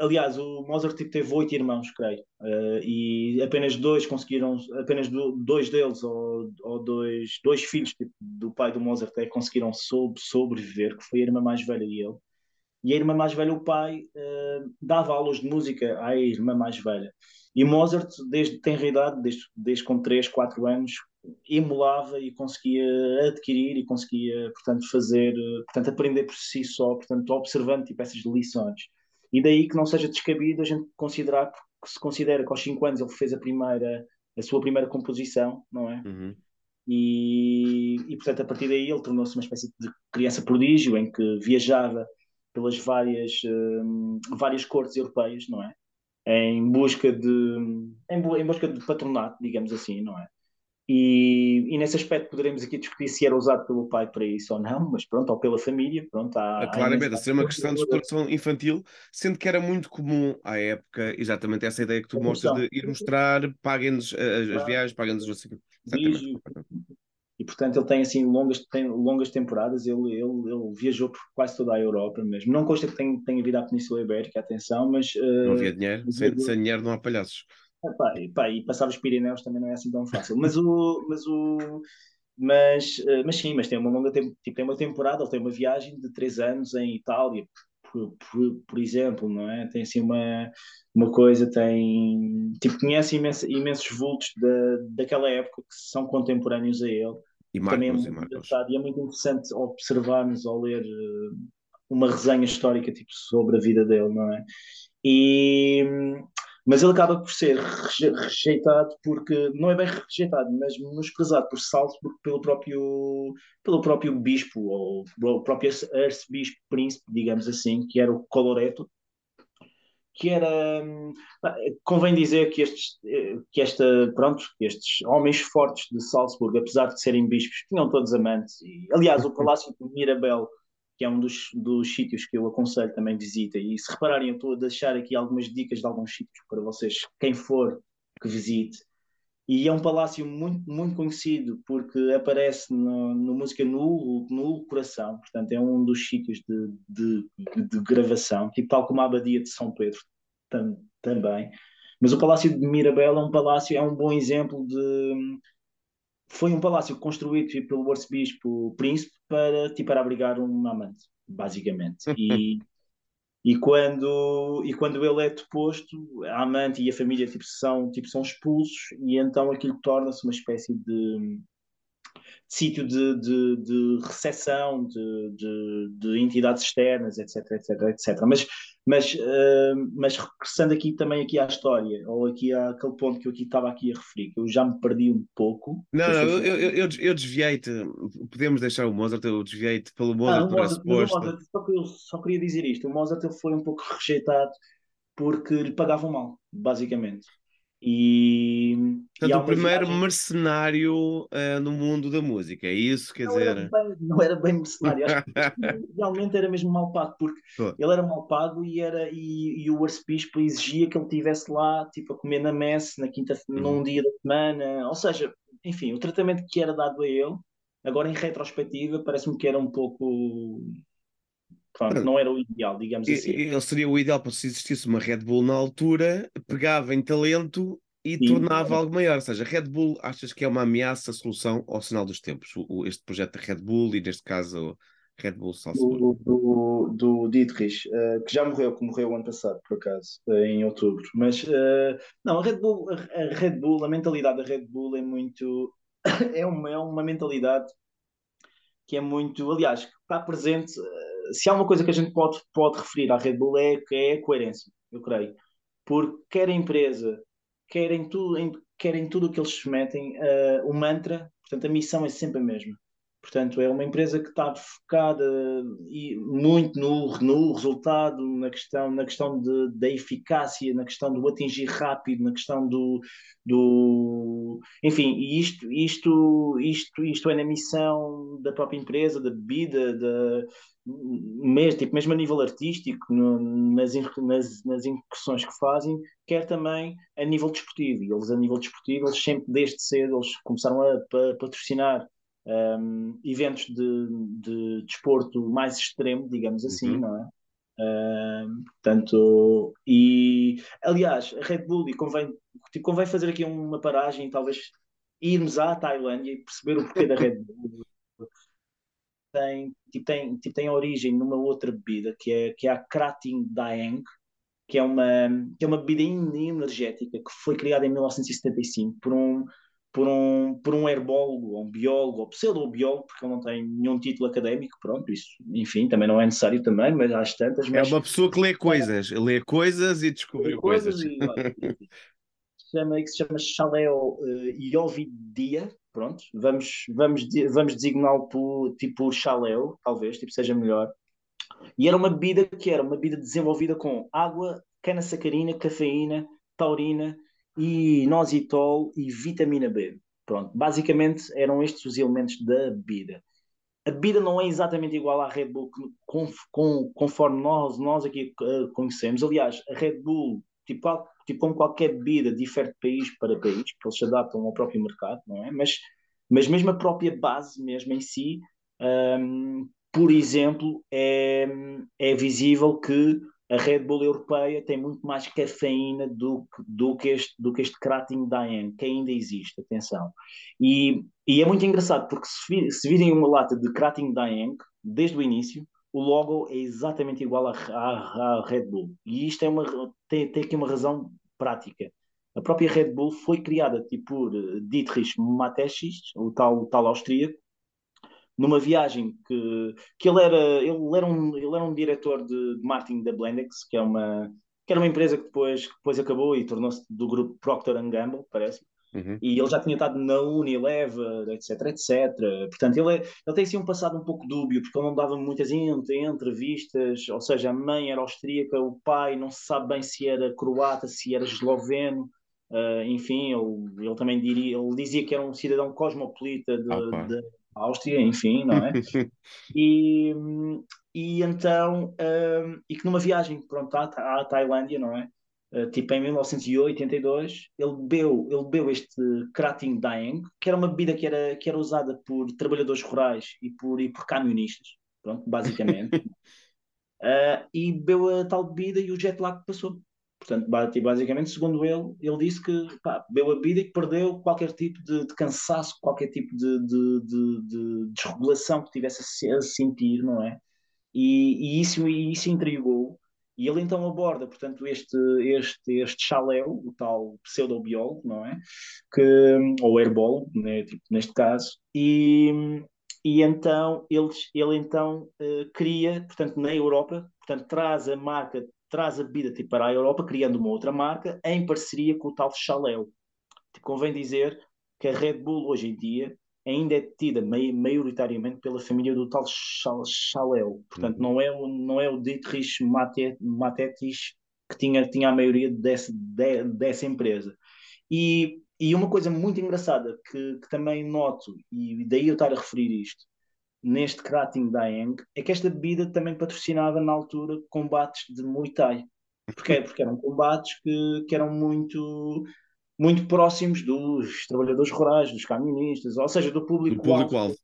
aliás, o Mozart tipo, teve oito irmãos, creio, uh, e apenas dois conseguiram, apenas do, dois deles, ou, ou dois, dois filhos tipo, do pai do Mozart, é, conseguiram sob, sobreviver, que foi a irmã mais velha e ele. E a irmã mais velha, o pai, uh, dava aulas de música à irmã mais velha. E Mozart, desde tem idade, desde, desde com 3, 4 anos, emulava e conseguia adquirir e conseguia, portanto, fazer, portanto, aprender por si só, portanto, observando tipo, essas lições. E daí que não seja descabido a gente considerar, que se considera que aos 5 anos ele fez a primeira, a sua primeira composição, não é? Uhum. E, e portanto, a partir daí ele tornou-se uma espécie de criança prodígio em que viajava pelas várias, um, várias cortes europeias, não é? Em busca de em, em busca de patronato, digamos assim, não é? E, e, nesse aspecto poderemos aqui discutir se era usado pelo pai para isso ou não, mas pronto, ou pela família, pronto. Há, ah, Claramente, a ser uma questão de exploração infantil, sendo que era muito comum à época, exatamente essa ideia que tu mostras de ir mostrar, paguem-nos as, as, viagens, paguem-nos não sei portanto ele tem assim longas, tem longas temporadas, ele, ele, ele viajou por quase toda a Europa mesmo. Não consta que tenha, tenha vindo à Península Ibérica, atenção, mas. Uh, não havia dinheiro, sem, sem, dinheiro não há palhaços. Epá, epá, e passar os Pirineus também não é assim tão fácil. Mas o. Mas o mas, uh, mas sim, mas tem uma longa tipo, tem uma temporada, ele tem uma viagem de três anos em Itália, por, por, por, exemplo, não é? Tem assim uma, uma coisa, tem tipo, conhece imenso, imensos vultos da, daquela época que são contemporâneos a ele. E Marcos, Também é muito engraçado e é muito interessante observarmos ao ler uh, uma resenha histórica tipo, sobre a vida dele, não é? E, mas ele acaba por ser rejeitado porque não é bem rejeitado, mas menosprezado por Salzburg pelo próprio pelo próprio bispo ou o próprio arcebispo príncipe, digamos assim, que era o Coloreto, que era convém dizer que estes que esta pronto estes homens fortes de Salzburg apesar de serem bispos tinham todos amantes e, aliás o palácio de Mirabel que é um dos, dos sítios que eu aconselho também visita. E se repararem, eu estou a deixar aqui algumas dicas de alguns sítios para vocês, quem for que visite. E é um palácio muito, muito conhecido porque aparece no, no música no, no Coração, portanto, é um dos sítios de, de, de gravação, tipo tal como a Abadia de São Pedro tam, também. Mas o Palácio de Mirabel é um palácio, é um bom exemplo de, foi um palácio construído tipo, pelo arcebispo príncipe para, tipo, para abrigar um amante, basicamente. E, e, quando, e quando ele é deposto, a amante e a família tipo, são, tipo, são expulsos e então aquilo torna-se uma espécie de sítio de, de, de recepção de, de, de, entidades externas, etc, etc, etc. Mas, mas, uh, mas regressando aqui também aqui à história, ou aqui àquele ponto que eu aqui estava aqui a referir, que eu já me perdi um pouco. Não, não, eu, eu, eu, eu desviei-te, podemos deixar o Mozart, eu desviei-te pelo Mozart, ah, Mozart, Mozart só, que eu só queria dizer isto, o Mozart ele foi um pouco rejeitado porque lhe pagavam mal, basicamente. E, Portanto, e o primeiro viagem... mercenário uh, no mundo da música, é isso? Quer não dizer... Era bem, não era bem mercenário, acho que realmente era mesmo mal pago, porque ele era mal pago e, era, e, e o arcebispo exigia que ele estivesse lá, tipo, a comer na messe, na quinta, uhum. num dia da semana, ou seja, enfim, o tratamento que era dado a ele, agora em retrospectiva, parece-me que era um pouco Pronto, não era o ideal, digamos assim. Ele seria o ideal para se existisse uma Red Bull na altura, pegava em talento e Sim. tornava algo maior. Ou seja, Red Bull achas que é uma ameaça, solução ao sinal dos tempos? O, este projeto da Red Bull e neste caso Red Bull Salzburg. Do, do, do Dietrich, uh, que já morreu, que morreu ano passado, por acaso, uh, em outubro. Mas uh, não, a Red Bull, a, Red Bull, a mentalidade da Red Bull é muito é uma, é uma mentalidade que é muito, aliás, que está presente se há uma coisa que a gente pode, pode referir à Red Bull é é a coerência, eu creio. Porque quer a empresa, quer em tudo, em, quer em tudo o que eles metem, uh, o mantra, portanto, a missão é sempre a mesma. Portanto, é uma empresa que está focada e muito no, no resultado, na questão, na questão de, da eficácia, na questão do atingir rápido, na questão do, do enfim, isto, isto, isto, isto é na missão da própria empresa, da bebida, da, mesmo, tipo, mesmo a nível artístico, no, nas, nas, nas incursões que fazem, quer também a nível desportivo. E eles, a nível desportivo, eles sempre desde cedo eles começaram a, a patrocinar um, eventos de, de desporto mais extremo, digamos assim, uhum. não é? Um, portanto, e aliás, a Red Bull, e convém, tipo, convém fazer aqui uma paragem, talvez irmos à Tailândia e perceber o porquê da Red Bull. Tem, tipo, tem, tipo, tem origem numa outra bebida que é, que é a Krating Daeng, que é uma, que é uma bebida energética que foi criada em 1975 por um, por um, por um herbólogo, ou um biólogo, ou pseudo-biólogo, porque ele não tem nenhum título académico, pronto, isso, enfim, também não é necessário também, mas às tantas... É mas... É uma pessoa que lê coisas, lê coisas e descobriu coisas. coisas. E, chama, que se chama Chaleo uh, Iovidia, pronto, vamos, vamos, vamos designá-lo por, tipo Chaleo, talvez, tipo, seja melhor. E era uma bebida que era uma bebida desenvolvida com água, cana-sacarina, cafeína, taurina, e inositol e vitamina B. Pronto, basicamente eram estes os elementos da bebida. A bebida não é exatamente igual à Red Bull com, com, conforme nós, nós aqui uh, conhecemos. Aliás, a Red Bull, tipo, tipo como qualquer bebida, difere de país para país, porque eles se adaptam ao próprio mercado, não é? Mas, Mas mesmo a própria base, mesmo em si, um, por exemplo, é, é visível que a Red Bull europeia tem muito mais cafeína do, do, que, este, do que este Krating Diane, que ainda existe, atenção. E, e é muito engraçado, porque se, se virem uma lata de Krating Diane, desde o início, o logo é exatamente igual à, Red Bull. E isto é uma, tem, tem aqui uma razão prática. A própria Red Bull foi criada tipo, por Dietrich Mateschitz, o tal, o tal austríaco, numa viagem que, que ele, era, ele, era um, ele era um diretor de, de marketing da Blendex, que, é uma, que era uma empresa que depois, que depois acabou e tornou-se do grupo Procter Gamble, parece Uhum. E ele já tinha estado na Unilever, etc, etc. Portanto, ele, é, ele tem assim um passado um pouco dúbio, porque ele não dava muitas entrevistas, ou seja, a mãe era austríaca, o pai não se sabe bem se era croata, se era esloveno, uh, enfim, ele, ele também diria, ele dizia que era um cidadão cosmopolita de, ah, de Áustria, enfim, não é? e, e então, um, e que numa viagem pronto, à, à Tailândia, não é? Uh, tipo em 1982, ele bebeu, ele bebeu este Krating Daeng, que era uma bebida que era, que era usada por trabalhadores rurais e por, e por camionistas, pronto, basicamente. uh, e bebeu a tal bebida e o jet lag passou. Portanto, basicamente, segundo ele, ele disse que pá, bebeu a bebida e perdeu qualquer tipo de, de cansaço, qualquer tipo de, de, de, de desregulação que tivesse a, sentir, não é? E, e isso, e isso intrigou. E ele então aborda, portanto, este, este, este chaléu, o tal pseudobiólogo, não é? Que, ou herbólogo, né? tipo, neste caso, e, e então ele, ele então uh, cria, portanto, na Europa, portanto, traz a marca traz a bebida tipo, para a Europa, criando uma outra marca, em parceria com o tal Chaléu. Tipo, convém dizer que a Red Bull, hoje em dia, ainda é detida maioritariamente pela família do tal Chaléu. Portanto, uhum. não, é o, não é o Dietrich Matetis que tinha, tinha a maioria desse, de, dessa empresa. E, e uma coisa muito engraçada que, que também noto, e daí eu estar a referir isto, neste Krating Daeng é que esta bebida também patrocinava na altura combates de Muay Thai. Porquê? Porque eram combates que, que eram muito muito próximos dos trabalhadores rurais, dos camionistas, ou seja, do público, do público alvo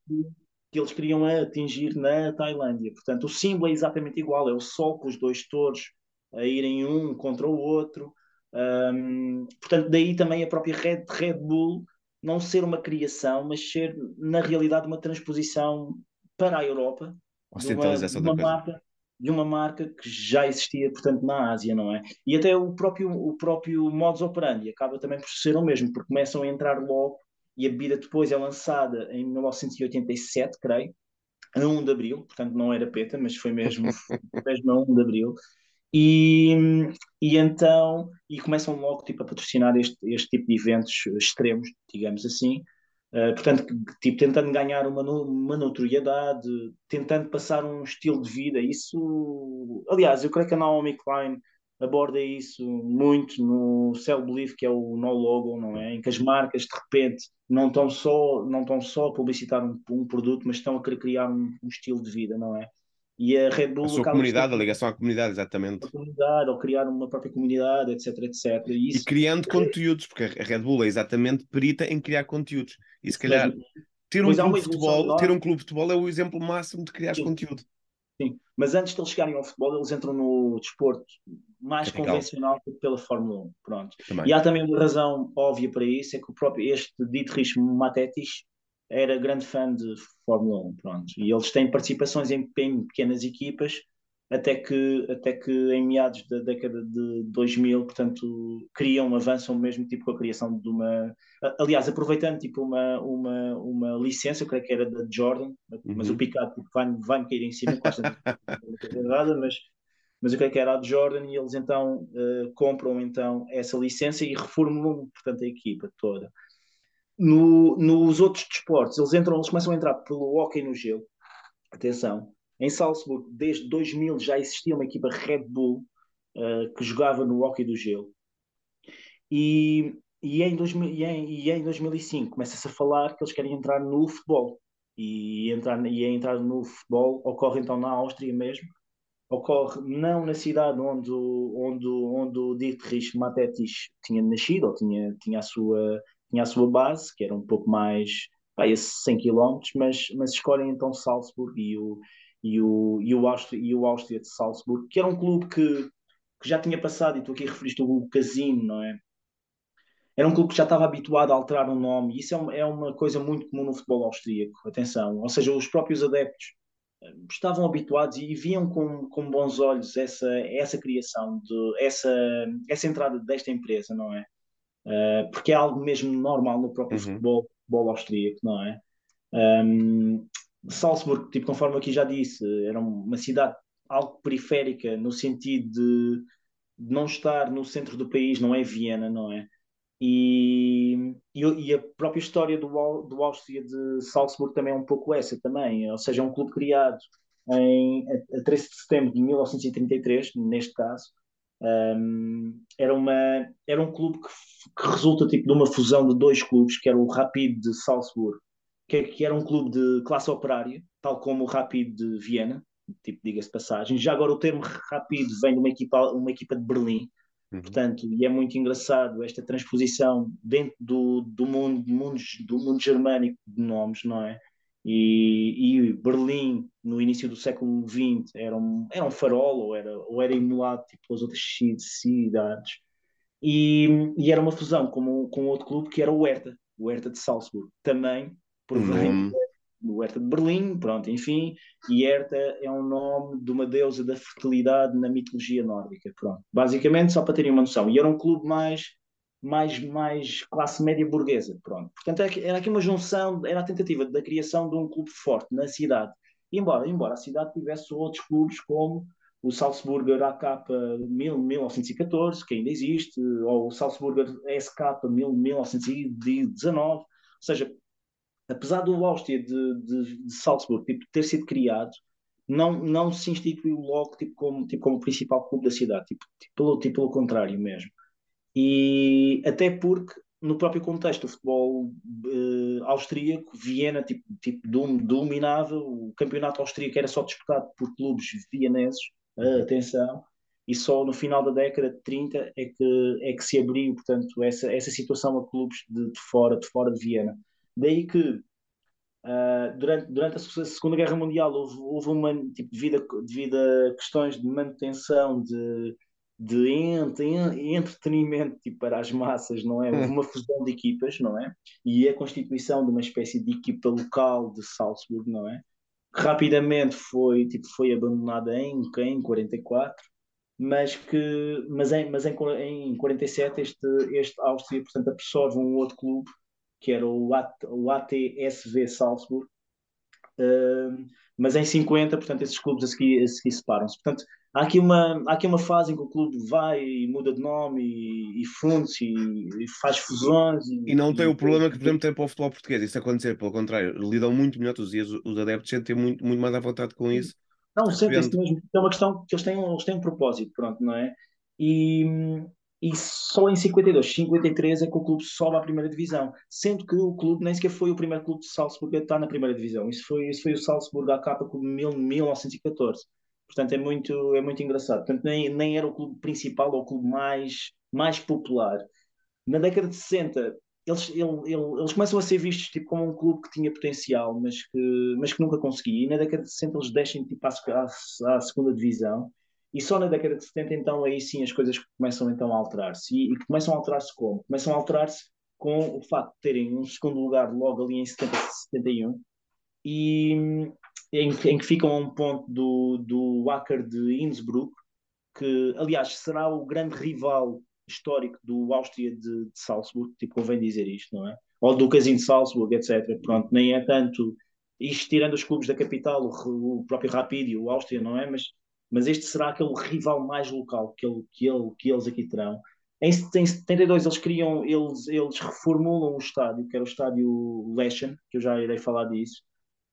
que eles queriam atingir na Tailândia. Portanto, o símbolo é exatamente igual, é o sol com os dois touros a irem um contra o outro. Um, portanto, daí também a própria Red, Red Bull não ser uma criação, mas ser, na realidade, uma transposição para a Europa de uma, de uma marca de uma marca que já existia, portanto, na Ásia, não é? E até o próprio, o próprio modus operandi acaba também por ser o mesmo, porque começam a entrar logo e a bebida depois é lançada em 1987, creio, a 1 de Abril, portanto não era PETA, mas foi mesmo, mesmo a 1 de Abril, e, e então e começam logo tipo, a patrocinar este, este tipo de eventos extremos, digamos assim, Uh, portanto, tipo, tentando ganhar uma, uma notoriedade, tentando passar um estilo de vida, isso, aliás, eu creio que a Naomi Klein aborda isso muito no Cell Belief, que é o No Logo, não é? Em que as marcas de repente não estão só, não estão só a publicitar um, um produto, mas estão a querer criar um, um estilo de vida, não é? E a Red Bull. A sua comunidade, a ligação à comunidade, exatamente. A comunidade, ou criar uma própria comunidade, etc, etc. E, isso... e criando conteúdos, porque a Red Bull é exatamente perita em criar conteúdos. E se calhar ter um, clube de futebol, ter um clube de futebol é o exemplo máximo de criar conteúdo. Sim, mas antes de eles chegarem ao futebol, eles entram no desporto mais é convencional que pela Fórmula 1. Pronto. Também. E há também uma razão óbvia para isso, é que o próprio este Dietrich Matetis era grande fã de Fórmula 1, pronto. E eles têm participações em, em, pequenas equipas até que, até que em meados da década de 2000, portanto, criam, avançam mesmo tipo com a criação de uma... Aliás, aproveitando tipo uma, uma, uma licença, eu creio que era da Jordan, mas uhum. o Picado tipo, vai-me vai cair em cima, errada, mas mas eu creio que era a de Jordan e eles então uh, compram então essa licença e reformulam portanto a equipa toda. No, nos outros desportos, eles entram, eles começam a entrar pelo hockey no gelo. Atenção, em Salzburgo, desde 2000 já existia uma equipa Red Bull uh, que jogava no hockey do gelo. E, e, em, 2000, e, em, e em 2005 começa-se a falar que eles querem entrar no futebol. E, entrar, e a entrar no futebol ocorre então na Áustria mesmo. Ocorre não na cidade onde, onde, onde o Dietrich Matetis tinha nascido, ou tinha, tinha a sua tinha a sua base, que era um pouco mais pá, esses 100 km, mas, mas escolhem então Salzburg e o, e o, e o, Áustria, e o Áustria de Salzburg, que era um clube que, que já tinha passado, e tu aqui referiste o Casino, não é? Era um clube que já estava habituado a alterar um nome, e isso é uma, é uma coisa muito comum no futebol austríaco, atenção. Ou seja, os próprios adeptos eh, estavam habituados e viam com, com bons olhos essa, essa criação, de, essa, essa entrada desta empresa, não é? Uh, porque é algo mesmo normal no próprio uhum. futebol, futebol austríaco, não é? Um, Salzburg, tipo, conforme aqui já disse, era uma cidade algo periférica no sentido de, de não estar no centro do país, não é Viena, não é? E, e, e, a própria história do, do Áustria de Salzburgo também é um pouco essa também, ou seja, é um clube criado em, a, a 13 de setembro de 1933, neste caso, um, era, uma, era um clube que, que, resulta tipo, de uma fusão de dois clubes, que era o Rapid de Salzburgo, que, que era um clube de classe operária, tal como o Rapid de Viena, tipo, diga-se passagem. Já agora o termo Rapid vem de uma equipa, uma equipa de Berlim, Uhum. Portanto, e é muito engraçado esta transposição dentro do, do, mundo, do, mundo, do mundo germânico de nomes, não é? E, e, Berlim, no início do século XX, era um, era um farol ou era, ou era emulado tipo, pelas outras cidades. E, e era uma fusão com, com outro clube que era o Hertha, o Hertha de Salzburgo, também por uhum do Herta de Berlim, pronto, enfim, e Herta é um nome de uma deusa da fertilidade na mitologia nórdica, pronto. Basicamente, só para terem uma noção. E era um clube mais, mais, mais classe média burguesa, pronto. Portanto, era aqui uma junção, era a tentativa da criação de um clube forte na cidade. Embora, embora a cidade tivesse outros clubes como o Salzburger AK 1914, que ainda existe, ou o Salzburger SK 1919, ou seja, apesar do Áustria de, de, de Salzburgo tipo, ter sido criado, não, não se instituiu logo tipo, como, tipo, como principal clube da cidade, tipo, tipo, pelo, tipo, pelo contrário mesmo. E até porque, no próprio contexto do futebol uh, austríaco, Viena tipo, tipo, dominava, o campeonato austríaco era só disputado por clubes vieneses, uh, atenção, e só no final da década de 30 é que, é que se abriu, portanto, essa, essa situação a clubes de, de fora, de fora de Viena. Daí que uh, durante, durante a Segunda Guerra Mundial houve, houve uma, tipo, devido, a, devido a questões de manutenção, de, de entretenimento tipo, para as massas, não é? Hum. uma fusão de equipas, não é? E a constituição de uma espécie de equipa local de Salzburg, não é? Rapidamente foi, tipo, foi abandonada em, em 44, mas que mas em, mas em, em 47 este, este Áustria portanto absorve um outro clube que era o, AT, o ATSV Salzburg, uh, mas em 50, portanto, esses clubes a seguir, a seguir separam-se. Portanto, há aqui, uma, há aqui uma fase em que o clube vai e muda de nome e, e funde-se e, e, faz fusões. E, e não tem o problema que, por exemplo, tem para o futebol português. Isso acontecer, pelo contrário, lidam muito melhor todos os dias. Os adeptos sentem muito, muito mais à vontade com isso. Não, sentem-se mesmo. É uma questão que eles têm, eles têm um propósito, pronto, não é? E, e só em 52, 53 é que o clube sobe à primeira divisão, sendo que o clube nem sequer foi o primeiro clube de Salzburgo a estar na primeira divisão. Isso foi, isso foi o Salzburgo à capa com 1914. Portanto, é muito, é muito engraçado. Portanto, nem, nem era o clube principal ou o clube mais, mais popular. Na década de 60, eles, ele, ele, eles começam a ser vistos tipo, como um clube que tinha potencial, mas que, mas que nunca conseguia. E na década de 60 eles deixam tipo, à, à, à segunda divisão e só na década de 70, então, aí sim as coisas começam então a alterar-se. E, e começam a alterar-se como? Começam a alterar-se com o facto de terem um segundo lugar logo ali em 70, 71 e em, em que ficam a um ponto do, do Wacker de Innsbruck, que aliás será o grande rival histórico do Áustria de, de Salzburg, tipo, convém dizer isto, não é? Ou do Casino de Salzburg, etc. Pronto, nem é tanto isto tirando os clubes da capital, o, o próprio Rapid e o Áustria, não é? Mas mas este será aquele rival mais local que, ele, que, ele, que eles aqui terão. Em, em 72 eles criam, eles, eles reformulam o estádio, que era o estádio Leschen, que eu já irei falar disso,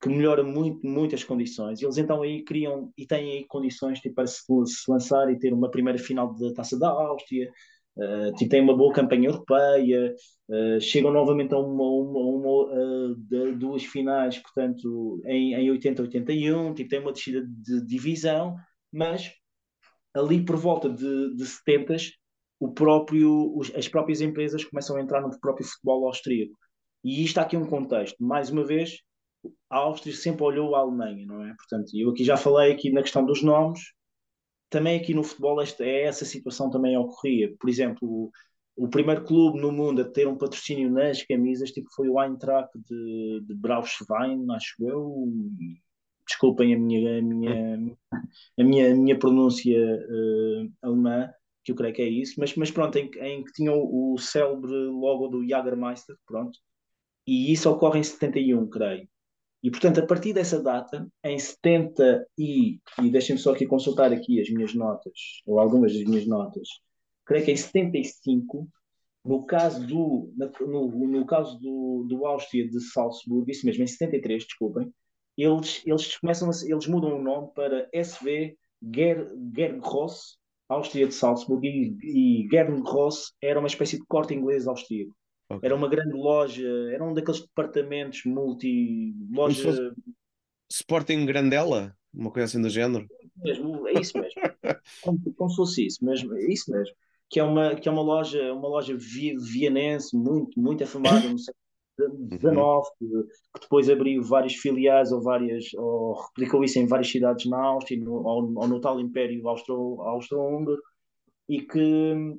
que melhora muito, muitas condições. Eles então aí criam e têm aí condições tipo, para se, se lançar e ter uma primeira final da Taça da Áustria, uh, tipo, têm uma boa campanha europeia, uh, chegam novamente a uma, uma, uma uh, duas finais, portanto, em, em 80-81, tipo, têm uma descida de divisão mas ali por volta de, de 70 o próprio, os, as próprias empresas começam a entrar no próprio futebol austríaco. E isto há aqui um contexto. Mais uma vez, a Áustria sempre olhou a Alemanha, não é? Portanto, eu aqui já falei aqui na questão dos nomes, também aqui no futebol esta, é essa situação também ocorria. Por exemplo, o, o, primeiro clube no mundo a ter um patrocínio nas camisas tipo, foi o Eintracht de, de Braunschweig, acho eu. Desculpem a minha, a minha, a minha, a minha pronúncia uh, alemã, que eu creio que é isso, mas, mas pronto, em, em que tinha o, o célebre logo do Jagermeister, pronto, e isso ocorre em 71, creio. E, portanto, a partir dessa data, em 70 e... E deixem-me só aqui consultar aqui as minhas notas, ou algumas das minhas notas. Creio que em 75, no caso do, no, no caso do, do Áustria de Salzburgo, isso mesmo, em 73, desculpem, eles, eles, começam a, eles mudam o nome para SV Ger, Áustria de Salzburgo, e, e era uma espécie de corte inglês austríaco. Okay. Era uma grande loja, era um daqueles departamentos multi. loja. Sporting Grandela? Uma coisa assim do género? É, mesmo, é isso mesmo. como, como se fosse isso mesmo, é isso mesmo. Que é uma, que é uma loja, uma loja vianense muito, muito afamada no século XIX, uhum. que, depois abriu várias filiais ou várias, ou replicou isso em várias cidades na Áustria, no, ou, ou no tal Império Austro-Húngaro, e que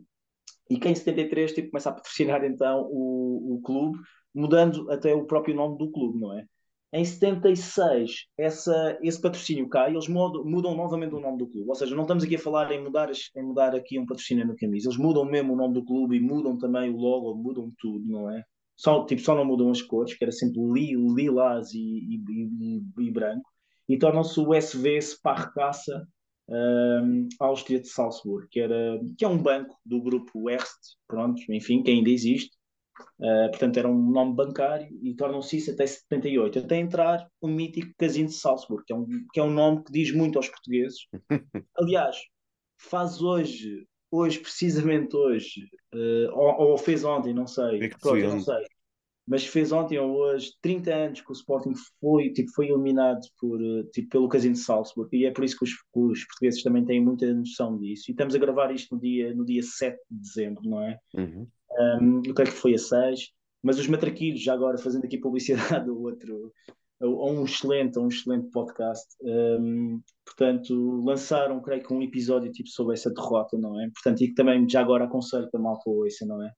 e que em 73 tipo, começa a patrocinar então o, o clube, mudando até o próprio nome do clube, não é? Em 76, essa, esse patrocínio cai, eles mudam, mudam, novamente o nome do clube. Ou seja, não estamos aqui a falar em mudar, em mudar aqui um patrocínio na camisa. Eles mudam mesmo o nome do clube e mudam também o logo, mudam tudo, não é? Só, tipo, só não mudam as cores, que era sempre li, lilás e, e, e, e branco. E tornam-se o SV Sparkasse um, Áustria de Salzburgo, que, era, que é um banco do grupo Erst, pronto, enfim, que ainda existe. Uh, portanto, era um nome bancário e tornam-se isso até 78, até entrar o mítico Casino de Salzburgo, que é um, que é um nome que diz muito aos portugueses. Aliás, faz hoje, hoje, precisamente hoje, uh, ou, ou, fez ontem, não sei, é pronto, não sei, mas fez ontem ou hoje 30 anos que o Sporting foi, tipo, foi eliminado por, eh, tipo, pelo Casino de Salzburg e é por isso que os, os, portugueses também têm muita noção disso. E estamos a gravar isto no dia, no dia 7 de dezembro, não é? Uhum. Um, eu creio que foi a 6, mas os matraquilhos, já agora fazendo aqui publicidade a outro, a um excelente, a um excelente podcast. Um, portanto, lançaram, creio que um episódio tipo sobre essa derrota, não é? Portanto, e que também já agora aconselho que a malta ouça, não é?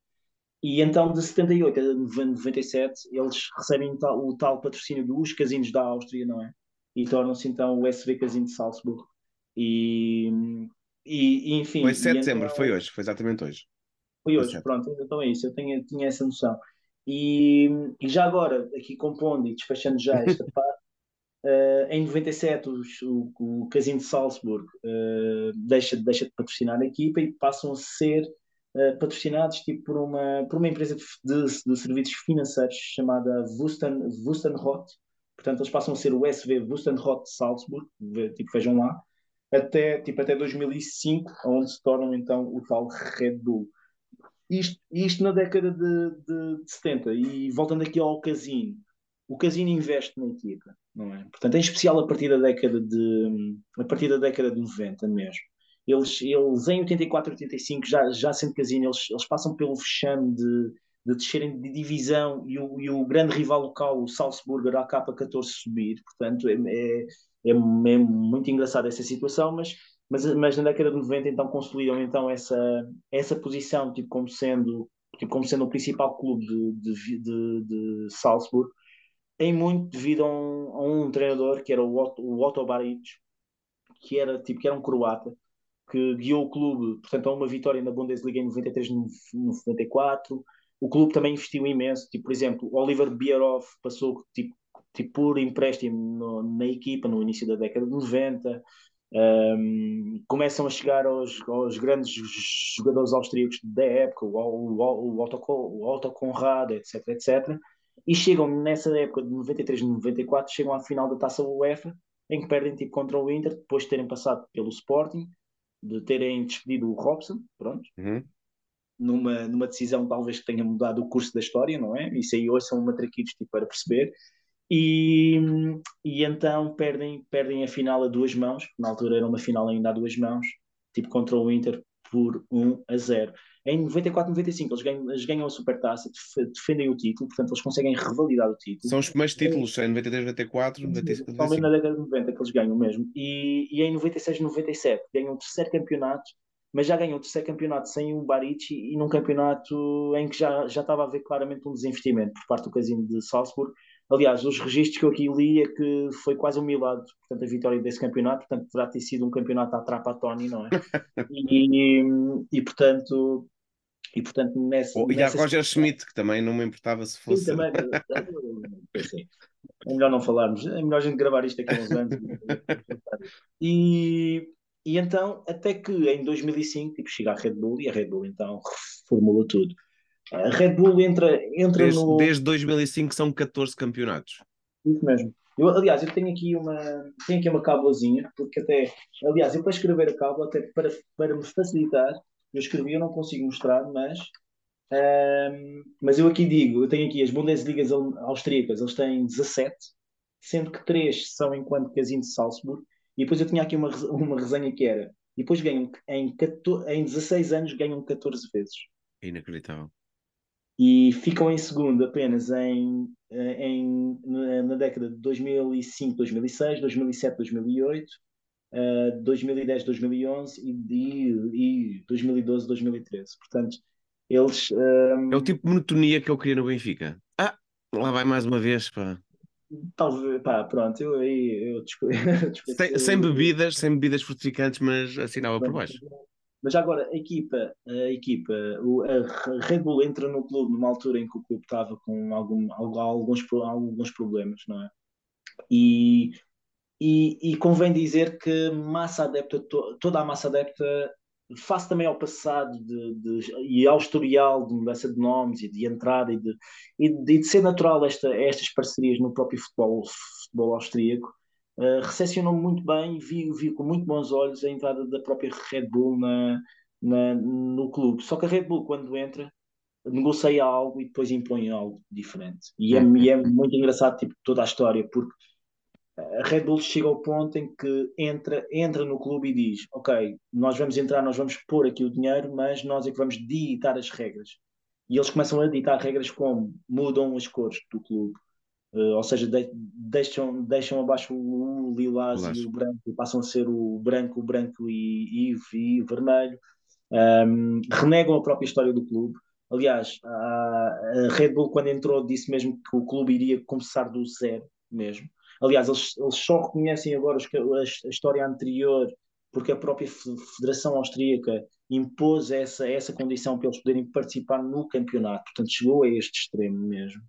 E então, de 78 a 97, eles recebem tal, o tal patrocínio dos casinos da Áustria, não é? E tornam-se então o SV Casino de Salzburgo. E, e, enfim. Foi 7 de dezembro, então, foi hoje, foi exatamente hoje. Foi hoje, foi pronto, então é isso, eu tinha, tinha essa noção. E, e já agora, aqui compondo e despachando já esta parte, uh, em 97 os, o, o Casino de Salzburgo uh, deixa, deixa de patrocinar a equipa e passam a ser uh, patrocinados tipo, por, uma, por uma empresa de, de, de serviços financeiros chamada Wusten, Wustenrot. Portanto, eles passam a ser o SV Wustenrot Salzburg, tipo, vejam lá, até, tipo, até 2005, onde se tornam então o tal Red Bull. Isto, isto na década de, de, de 70. E voltando aqui ao casino, o casino investe na equipa, não é? Portanto, em especial a partir da década de a partir da década de 90 mesmo. Eles, eles em 84, 85, já, já sendo casino, eles, eles passam pelo fechame de, de descerem de divisão e o, e o grande rival local, o Salzburger, acaba 14 subir. Portanto, é, é, é, é, muito engraçada essa situação, mas, mas, mas na década de 90 então consolidam então essa, essa posição tipo, como, sendo, tipo, como sendo o principal clube de, de, de, de Salzburg, em muito devido a um, a um treinador que era o Otto, o Otto Baric, que era, tipo, que era um croata, que guiou o clube, portanto, a uma vitória na Bundesliga em 93 e 94. O clube também investiu imenso, tipo, por exemplo, Oliver Bierhoff passou tipo, tipo por empréstimo no, na equipa no início da década de 90. Um, começam a chegar aos, aos, grandes jogadores austríacos da época, o, o, o, Otto, o Otto Conrad, etc, etc. E chegam nessa época de 93 e 94, chegam à final da Taça UEFA, em que perdem tipo, contra o Inter, depois de terem passado pelo Sporting de terem despedido o Robson, pronto, uhum. numa, numa decisão talvez que tenha mudado o curso da história, não é? Isso aí hoje são matraquitos tipo, para perceber. E, e então perdem, perdem a final a duas mãos, na altura era uma final ainda a duas mãos, tipo contra o Inter, por 1 a 0. Em 94, 95 eles ganham, eles ganham a supertaça, defendem o título, portanto eles conseguem revalidar o título. São os primeiros títulos, em 93, 94, 95, 95. São na década de 90 que eles ganham mesmo. E, e em 96, 97 ganham o terceiro campeonato, mas já ganham o terceiro campeonato sem o Barici e num campeonato em que já, já estava a haver claramente um desinvestimento por parte do casino de Salzburg Aliás, os registros que eu aqui li é que foi quase um milagre, portanto, a vitória desse campeonato, portanto, terá ter sido um campeonato à trapa a Tony, não é? e, e, e, portanto, e portanto nessa, oh, e a Roger Schmidt, que também não me importava se fosse. Sim, também, sim. É melhor não falarmos, é melhor a gente gravar isto aqui uns anos. e, e então, até que em 2005, tipo, chega a Red Bull e a Red Bull então reformula tudo. A Red Bull entra, entra desde, no. Desde 2005 são 14 campeonatos. Isso mesmo. Eu, aliás, eu tenho aqui uma, tenho aqui uma cábulazinha, porque até, aliás, eu para escrever a cábula, até para, para me facilitar, eu escrevi, eu não consigo mostrar, mas, um, mas eu aqui digo, eu tenho aqui as Bundesligas austríacas, eles têm 17, sendo que 3 são enquanto casino de Salzburg, e depois eu tinha aqui uma, uma resenha que era, e depois ganham, em, 14, em 16 anos ganham 14 vezes. É inacreditável e ficam em segundo apenas em, em, na década de 2005, 2006, 2007, 2008, uh, 2010, 2011 e, e 2012, 2013. Portanto, eles. Um... É o tipo de monotonia que eu queria no Benfica. Ah, lá vai mais uma vez, pá. Talvez, pá, pronto, eu aí eu, eu, sem, sem, bebidas, sem bebidas fortificantes, mas assinava por baixo. Mas agora, a equipa, a equipa, a Red Bull entra no clube numa altura em que o clube estava com algum, alguns, alguns problemas, não é? E, e, e convém dizer que massa adepta, toda a massa adepta, face também ao passado de, de, e ao historial de mudança de nomes e de entrada e de, e de, de ser natural esta, estas parcerias no próprio futebol, futebol austríaco, uh, recepcionou muito bem e vi, vi com muito bons olhos a entrada da própria Red Bull na, na, no clube. Só que a Red Bull, quando entra, negocia algo e depois impõe algo diferente. E é, e é muito engraçado tipo, toda a história, porque a Red Bull chega ao ponto em que entra, entra no clube e diz: Ok, nós vamos entrar, nós vamos pôr aqui o dinheiro, mas nós é que vamos ditar as regras. E eles começam a ditar regras como mudam as cores do clube, Uh, ou seja, de, deixam, deixam abaixo o, lilás e o branco e passam a ser o branco, o branco e, e, e vermelho. Um, renegam a própria história do clube. Aliás, a, a, Red Bull, quando entrou, disse mesmo que o clube iria começar do zero mesmo. Aliás, eles, eles só reconhecem agora a, a história anterior porque a própria Federação Austríaca impôs essa, essa condição para eles poderem participar no campeonato. Portanto, chegou a este extremo mesmo.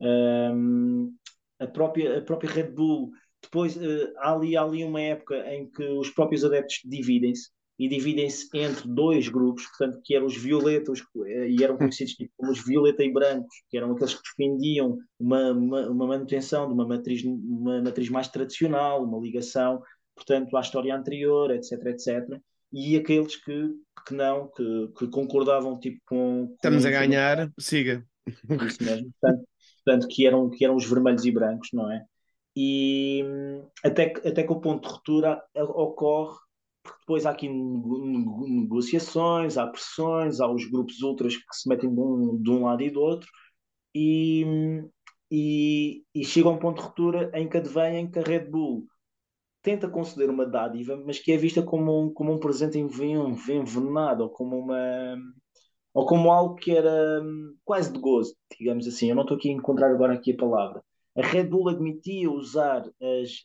Um, a, própria, a própria Red Bull, depois uh, há, ali, há ali uma época em que os próprios adeptos dividem-se e dividem-se entre dois grupos, portanto, que eram os violetas eh, e eram conhecidos tipo, como os violeta e brancos, que eram aqueles que defendiam uma, uma, uma, manutenção de uma matriz, uma matriz mais tradicional, uma ligação, portanto, à história anterior, etc, etc. E aqueles que, que não, que, que concordavam tipo com, com Estamos a ganhar, siga. Isso mesmo. Portanto, portanto, que eram, que eram os vermelhos e brancos, não é? E até, até que o ponto de ruptura ocorre, porque depois há aqui negociações, há pressões, há os grupos ultras que se metem de um, de um lado e do outro, e, e, e chega a um ponto de ruptura em que advém que a Red Bull tenta conceder uma dádiva, mas que é vista como um, como um presente envenenado, ou como uma ou como algo que era hum, quase de gozo, digamos assim. Eu não estou aqui a encontrar agora aqui a palavra. A Red Bull admitia usar as,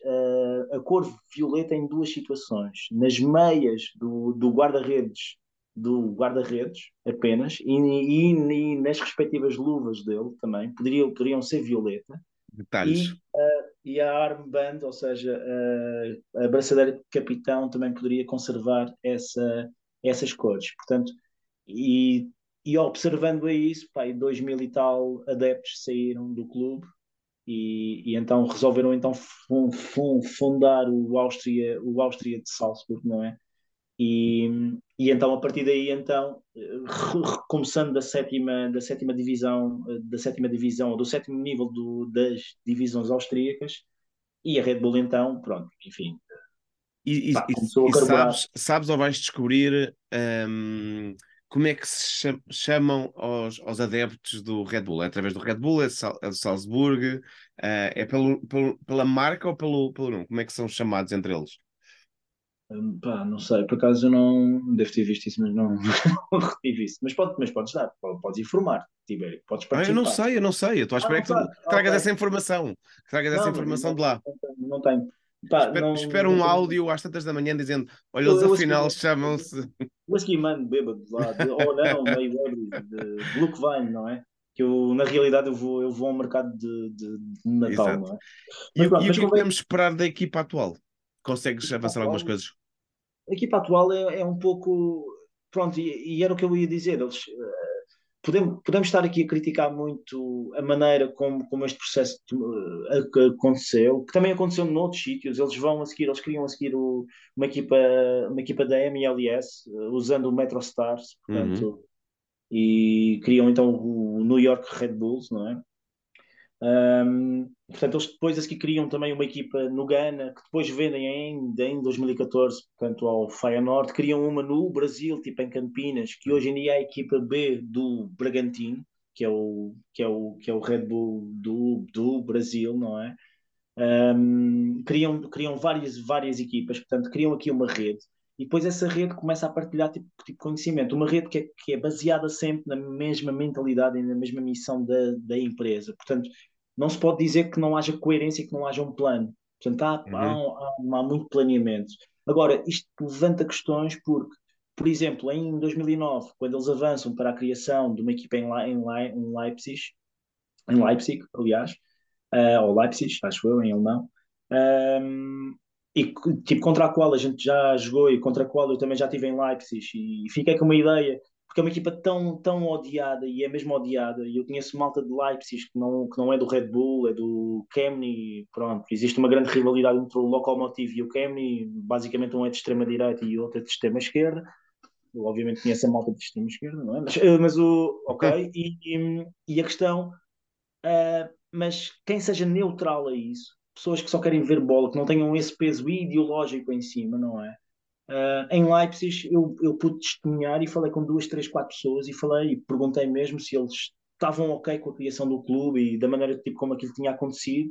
a, a, cor violeta em duas situações. Nas meias do, do guarda-redes do guarda-redes apenas e, e, e, nas respectivas luvas dele também poderiam, poderiam ser violeta. Detalhes. E, uh, e a armband, ou seja, a, a braçadeira de capitão também poderia conservar essa, essas cores. Portanto, e e observando a isso, pá, dois mil e tal adeptos saíram do clube e, e então resolveram então fundar o Áustria, o Áustria de Salzburg, não é? E, e então a partir daí então começando da sétima da sétima divisão da sétima divisão do sétimo nível do, das divisões austríacas e a Red Bull então pronto enfim E, Pá, e, e sabes, sabes ou vais descobrir um, como é que se chamam aos, aos, adeptos do Red Bull? É através do Red Bull, é, é do Salzburg? Uh, é pelo, pelo, pela marca ou pelo, pelo nome? Como é que são chamados entre eles? Um, pá, não sei, por acaso eu não devo ter visto isso, mas não, não retive isso. Mas, pode, mas podes dar, podes informar, Tibério, podes participar. Ah, eu não sei, eu não sei, eu estou à espera ah, que tu tragas okay. essa informação, que tragas essa informação não, de lá. Não tenho. Pá, espero, não, espero um áudio às tantas da manhã dizendo: Olha, eles afinal chamam-se. Aqui, mano, bêbado lá, de, ou não, meio de Blue Vine, não é? Que eu, na realidade, eu vou, eu vou ao mercado de, de, de Natal, Exato. não é? Mas, e, pronto, e o que é podemos esperar da equipa atual? Consegues avançar algumas coisas? A equipa atual é, é um pouco. Pronto, e, e, era o que eu ia dizer. Eles, podemos, podemos estar aqui a criticar muito a maneira como, como este processo uh, aconteceu, que também aconteceu noutros sítios. Eles vão a seguir, eles queriam a seguir o, uma, equipa, uma equipa da MLS, uh, usando o Metro Stars, portanto. Uhum. E criam então o New York Red Bulls, não é? Um, portanto, eles depois a seguir criam também uma equipa no Ghana, que depois vendem ainda em 2014, portanto, ao Feyenoord. Criam uma no Brasil, tipo em Campinas, que hoje em dia é a equipa B do Bragantino, que é o, que é o, que é o Red Bull do, do Brasil, não é? Um, criam, criam várias, várias equipas, portanto, criam aqui uma rede e depois essa rede começa a partilhar tipo, tipo conhecimento. Uma rede que é, que é baseada sempre na mesma mentalidade e na mesma missão da, da empresa. Portanto, não se pode dizer que não haja coerência e que não haja um plano. Portanto, há, uhum. há, há, há muito planeamento. Agora, isto levanta questões porque, por exemplo, em 2009, quando eles avançam para a criação de uma equipa em, em, em Leipzig, em Leipzig, aliás, uh, ou Leipzig, acho eu, em alemão, um, e tipo, contra a qual a gente já jogou e contra a qual eu também já estive em Leipzig, e fiquei com uma ideia porque é uma equipa tão, tão odiada e é mesmo odiada. E eu conheço malta de Leipzig que não, que não é do Red Bull, é do Kemny. Pronto, existe uma grande rivalidade entre o Lokomotiv e o Kemny. Basicamente, um é de extrema-direita e outro é de extrema-esquerda. Eu, obviamente, conheço a malta de extrema-esquerda, não é? Mas, eh, mas o. Ok. E, e, e a questão. Uh, mas quem seja neutral a isso, pessoas que só querem ver bola, que não tenham esse peso ideológico em cima, não é? Uh, em Leipzig eu, eu pude testemunhar e falei com duas, três, quatro pessoas e falei e perguntei mesmo se eles estavam ok com a criação do clube e da maneira tipo, como aquilo tinha acontecido.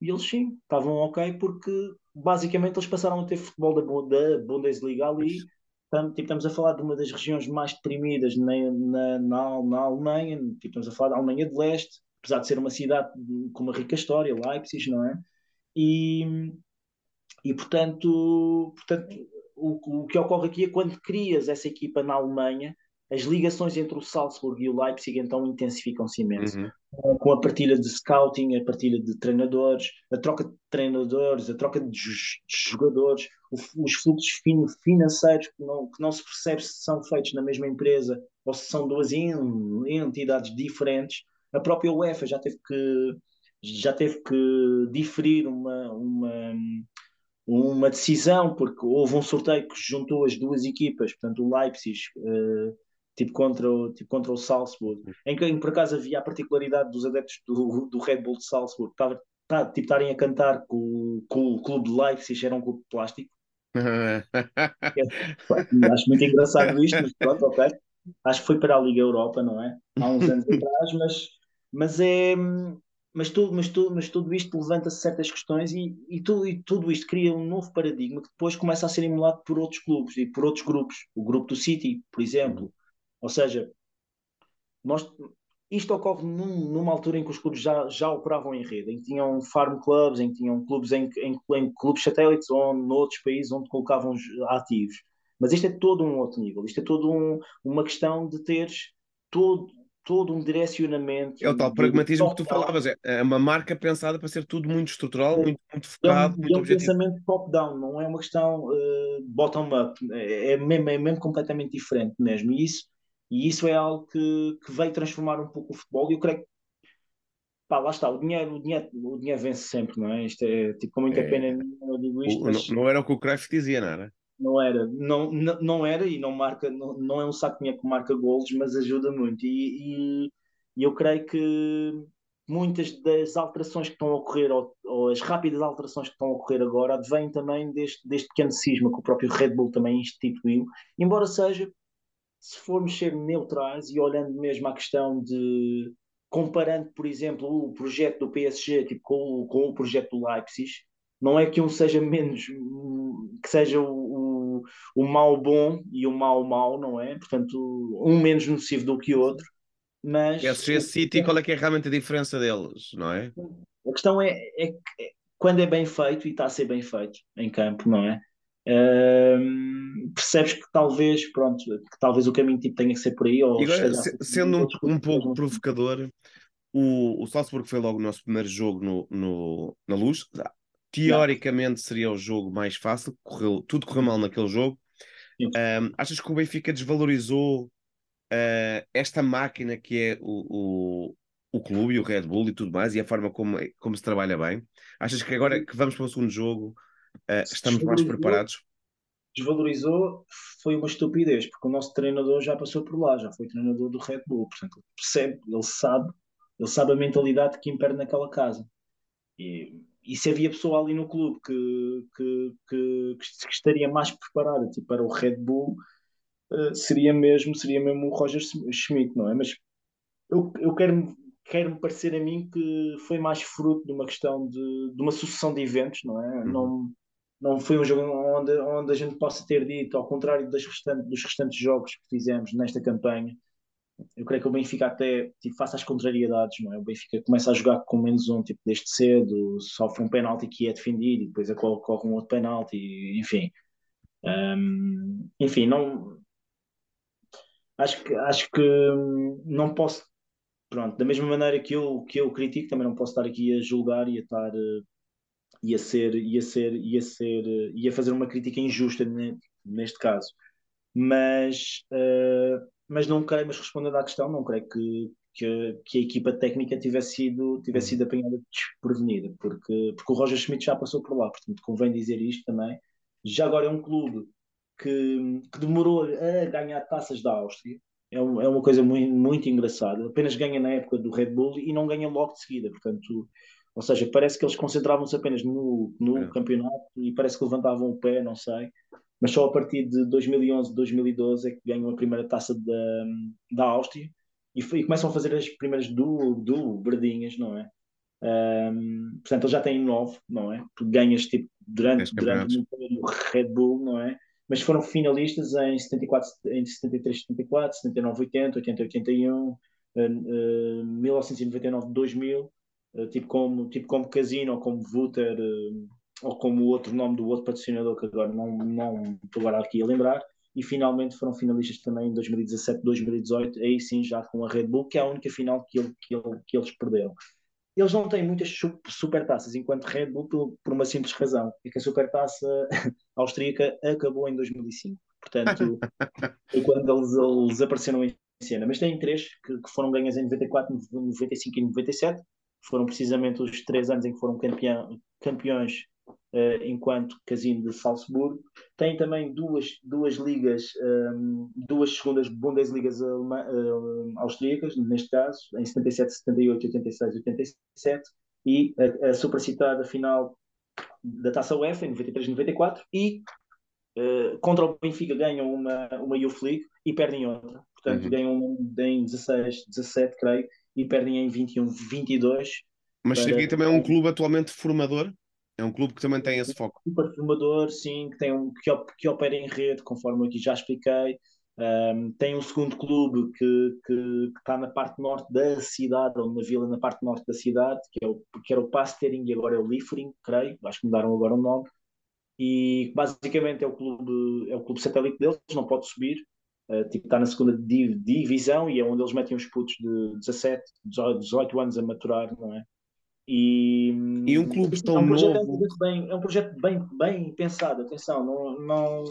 E eles sim, estavam ok porque basicamente eles passaram a ter futebol da, da Bundesliga ali. Tipo, estamos a falar de uma das regiões mais deprimidas na, na, na, na Alemanha tipo, estamos a falar da Alemanha de Leste apesar de ser uma cidade com uma rica história, Leipzig, não é? E, e portanto, portanto o, o que ocorre aqui é quando crias essa equipa na Alemanha, as ligações entre o Salzburg e o Leipzig então intensificam-se imenso. Uhum. Com a partilha de scouting, a partilha de treinadores, a troca de treinadores, a troca de jogadores, os fluxos financeiros que não, que não se percebe se são feitos na mesma empresa ou se são duas entidades diferentes. A própria UEFA já teve que já teve que diferir uma, uma uma decisão, porque houve um sorteio que juntou as duas equipas, portanto o Leipzig, uh, tipo, contra o, tipo contra o Salzburg, em que por acaso havia a particularidade dos adeptos do, do Red Bull de Salzburg, estava, tá, tipo, estarem a cantar com, com o clube de Leipzig, era um clube de plástico. acho muito engraçado isto, mas pronto, ok. Acho que foi para a Liga Europa, não é? Há uns anos atrás, mas, mas é mas, tudo, mas, tudo, mas tudo isto levanta certas questões e, e, tudo, e tudo isto cria um novo paradigma que depois começa a ser emulado por outros clubes e por outros grupos. O grupo do City, por exemplo. Ou seja, nós, isto ocorre num, numa altura em que os clubes já, já operavam em rede, em que tinham farm clubs, em que tinham clubes em, em, em clubes satélites ou noutros países onde colocavam ativos. Mas isto é todo um outro nível. Isto é todo um, uma questão de teres todo, todo um direcionamento. É o tal pragmatismo que tu falavas, é, é uma marca pensada para ser tudo muito estrutural, muito, muito focado, é um, muito é um pensamento top-down, não é uma questão uh, bottom-up, é, é, mesmo, é mesmo completamente diferente mesmo, e isso, e isso é algo que, que veio transformar um pouco o futebol, e eu creio que pá, lá está, o dinheiro, o dinheiro, o dinheiro vence sempre, não é? Isto é tipo, com muita é, pena eu digo isto. Mas... Não, não, era o que o Cruyff dizia, não era? Não era, não, não, não era e não marca, não, não é um saco dinheiro que marca golos, mas ajuda muito. E, e, e, eu creio que muitas das alterações que estão a ocorrer, ou, ou, as rápidas alterações que estão a ocorrer agora, advêm também deste, deste pequeno cisma que o próprio Red Bull também instituiu, embora seja, se formos ser neutrais e olhando mesmo à questão de comparando, por exemplo, o projeto do PSG tipo, com, com o projeto do Leipzig, não é que um seja menos que seja o, o, o mal bom e o mal mau, não é? Portanto, um menos nocivo do que o outro mas. PSG City, qual é que é realmente a diferença deles, não é? A questão é, é, é quando é bem feito e está a ser bem feito em campo, não é? Uh, percebes que talvez, pronto, que talvez o caminho tipo, tenha que ser por aí. Ou agora, se, sendo um, um pouco provocador, o, o Salzburgo foi logo o nosso primeiro jogo no, no, na luz. Teoricamente seria o jogo mais fácil, correu, tudo correu mal naquele jogo. Um, achas que o Benfica desvalorizou uh, esta máquina que é o, o, o clube e o Red Bull e tudo mais, e a forma como, como se trabalha bem. Achas que agora que vamos para o segundo jogo uh, estamos mais preparados? Desvalorizou foi uma estupidez, porque o nosso treinador já passou por lá, já foi treinador do Red Bull, portanto, ele percebe, ele sabe, ele sabe a mentalidade que impera naquela casa. E, e se havia pessoa ali no clube que, que, que, que estaria mais preparada tipo, para o Red Bull, uh, seria mesmo seria mesmo o Roger Schmidt, não é? Mas eu, eu quero quero-me parecer a mim que foi mais fruto de uma questão de, de uma sucessão de eventos, não é? Uhum. Não, não foi um jogo onde, onde a gente possa ter dito, ao contrário das restantes, dos restantes jogos que fizemos nesta campanha, eu creio que o Benfica até tipo, faça as contrariedades, não é? O Benfica começa a jogar com menos um, tipo, desde cedo, sofre um penalti que é defendido e depois ocorre um outro penalti, enfim. Um, enfim, não, acho que, acho que hum, não posso, pronto, da mesma maneira que eu, que eu critico, também não posso estar aqui a julgar e a estar uh, e a ser, e a ser, e a ser, uh, e a fazer uma crítica injusta neste caso. Mas, uh, mas não creio, mas respondendo à questão, não creio que, que, que, a equipa técnica tivesse sido, tivesse sido apanhada desprevenida, porque, porque o Roger Schmidt já passou por lá, portanto convém dizer isto também. Já agora é um clube que, que demorou a ganhar taças da Áustria. É, um, é uma coisa muito, muito engraçada. Apenas ganha na época do Red Bull e não ganha logo de seguida. Portanto, ou seja, parece que eles concentravam-se apenas no, no é. campeonato e parece que levantavam o pé, não sei. Mas só a partir de 2011, 2012 é que ganham a primeira taça da, da Áustria e, e começam a fazer as primeiras duo, duo verdinhas, não é? Um, portanto, eles já têm nove, não é? Porque ganhas tipo durante, durante o Red Bull, não é? mas foram finalistas em 74, em 73, 74, 79, 80, 80, 81, uh, uh, 1999, 2000, uh, tipo como tipo como Casino ou como Vuter uh, ou como o outro nome do outro patrocinador que agora não não estou agora aqui a lembrar e finalmente foram finalistas também em 2017, 2018, aí sim já com a Red Bull, que é a única final que, ele, que, ele, que eles perderam eles não têm muitas supertaças, enquanto Red Bull, por, por, uma simples razão, é que a supertaça austríaca acabou em 2005. Portanto, foi quando eles, eles, apareceram em cena. Mas têm três que, que, foram ganhas em 94, 95 e 97. Foram precisamente os três anos em que foram campeão, campeões uh, enquanto casino de Salzburgo. Tem também duas, duas ligas, um, duas segundas Bundesligas uh, austríacas, neste caso, em 77, 78, 86, 87, e a, a supracitada final da Taça UEFA em 93 94 e uh, contra o Benfica ganham uma, uma Youth League e perdem outra. Portanto, uhum. ganham em 16, 17, creio, e perdem em 21, 22. Mas para... também é um clube atualmente formador? É um clube que também tem esse foco. Super formador, sim, que, tem um, que, que opera em rede, conforme aqui já expliquei. Um, tem um segundo clube que, que, que, está na parte norte da cidade, ou numa vila na parte norte da cidade, que, é o, que era o Pastering e agora é o Liefering, creio, acho que mudaram agora o nome. E basicamente é o clube, é o clube satélite deles, não pode subir, uh, tipo, está na segunda div, divisão e é onde eles metem os putos de 17, 18 anos a maturar, não é? E, e um clube tão é um novo. Bem, é um projeto bem, bem pensado, atenção, não, não,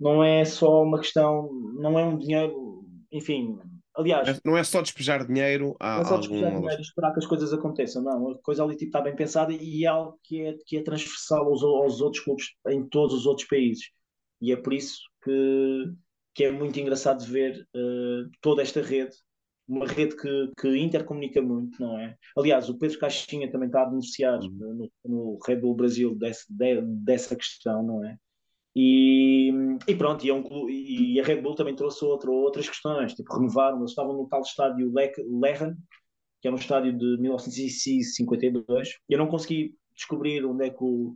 não é só uma questão, não é um dinheiro, enfim, aliás. Não é só despejar dinheiro. Há, não é só despejar algum... dinheiro e esperar que as coisas aconteçam, não. A coisa ali tipo, está bem pensada e é algo que é, que é transversal aos, aos outros clubes em todos os outros países. E é por isso que, que é muito engraçado ver uh, toda esta rede uma rede que, que intercomunica muito, não é? Aliás, o Pedro Caixinha também está a denunciar uhum. no, no Red Bull Brasil desse, de, dessa questão, não é? E, e pronto, e, é um, e, a Red Bull também trouxe outro, outras questões, tipo, renovaram, eles estavam no tal estádio Lehen, que é um estádio de 1952. Eu não consegui descobrir onde é que o,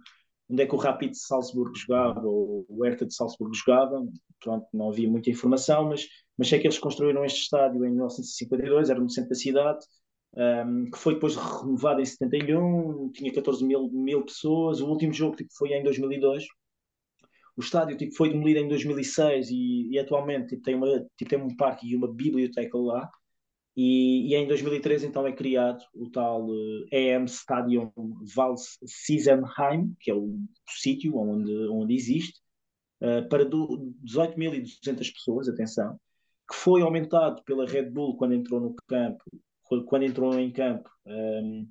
onde é que o Rapid de Salzburgo jogava, ou o Hertha de Salzburgo jogava, pronto, não havia muita informação, mas, mas sei que eles construíram este estádio em 1952, era no centro da cidade, um, que foi depois renovado em 71, tinha 14 mil, mil pessoas, o último jogo tipo, foi em 2002, o estádio tipo, foi demolido em 2006 e, e atualmente tipo, tem, uma, tipo, tem um parque e uma biblioteca lá, e, e, em 2013 então é criado o tal uh, EM Stadium Vals Siesenheim, que é o sítio onde, onde existe, uh, para 18.200 pessoas, atenção, que foi aumentado pela Red Bull quando entrou no campo, quando entrou em campo, um, ehm,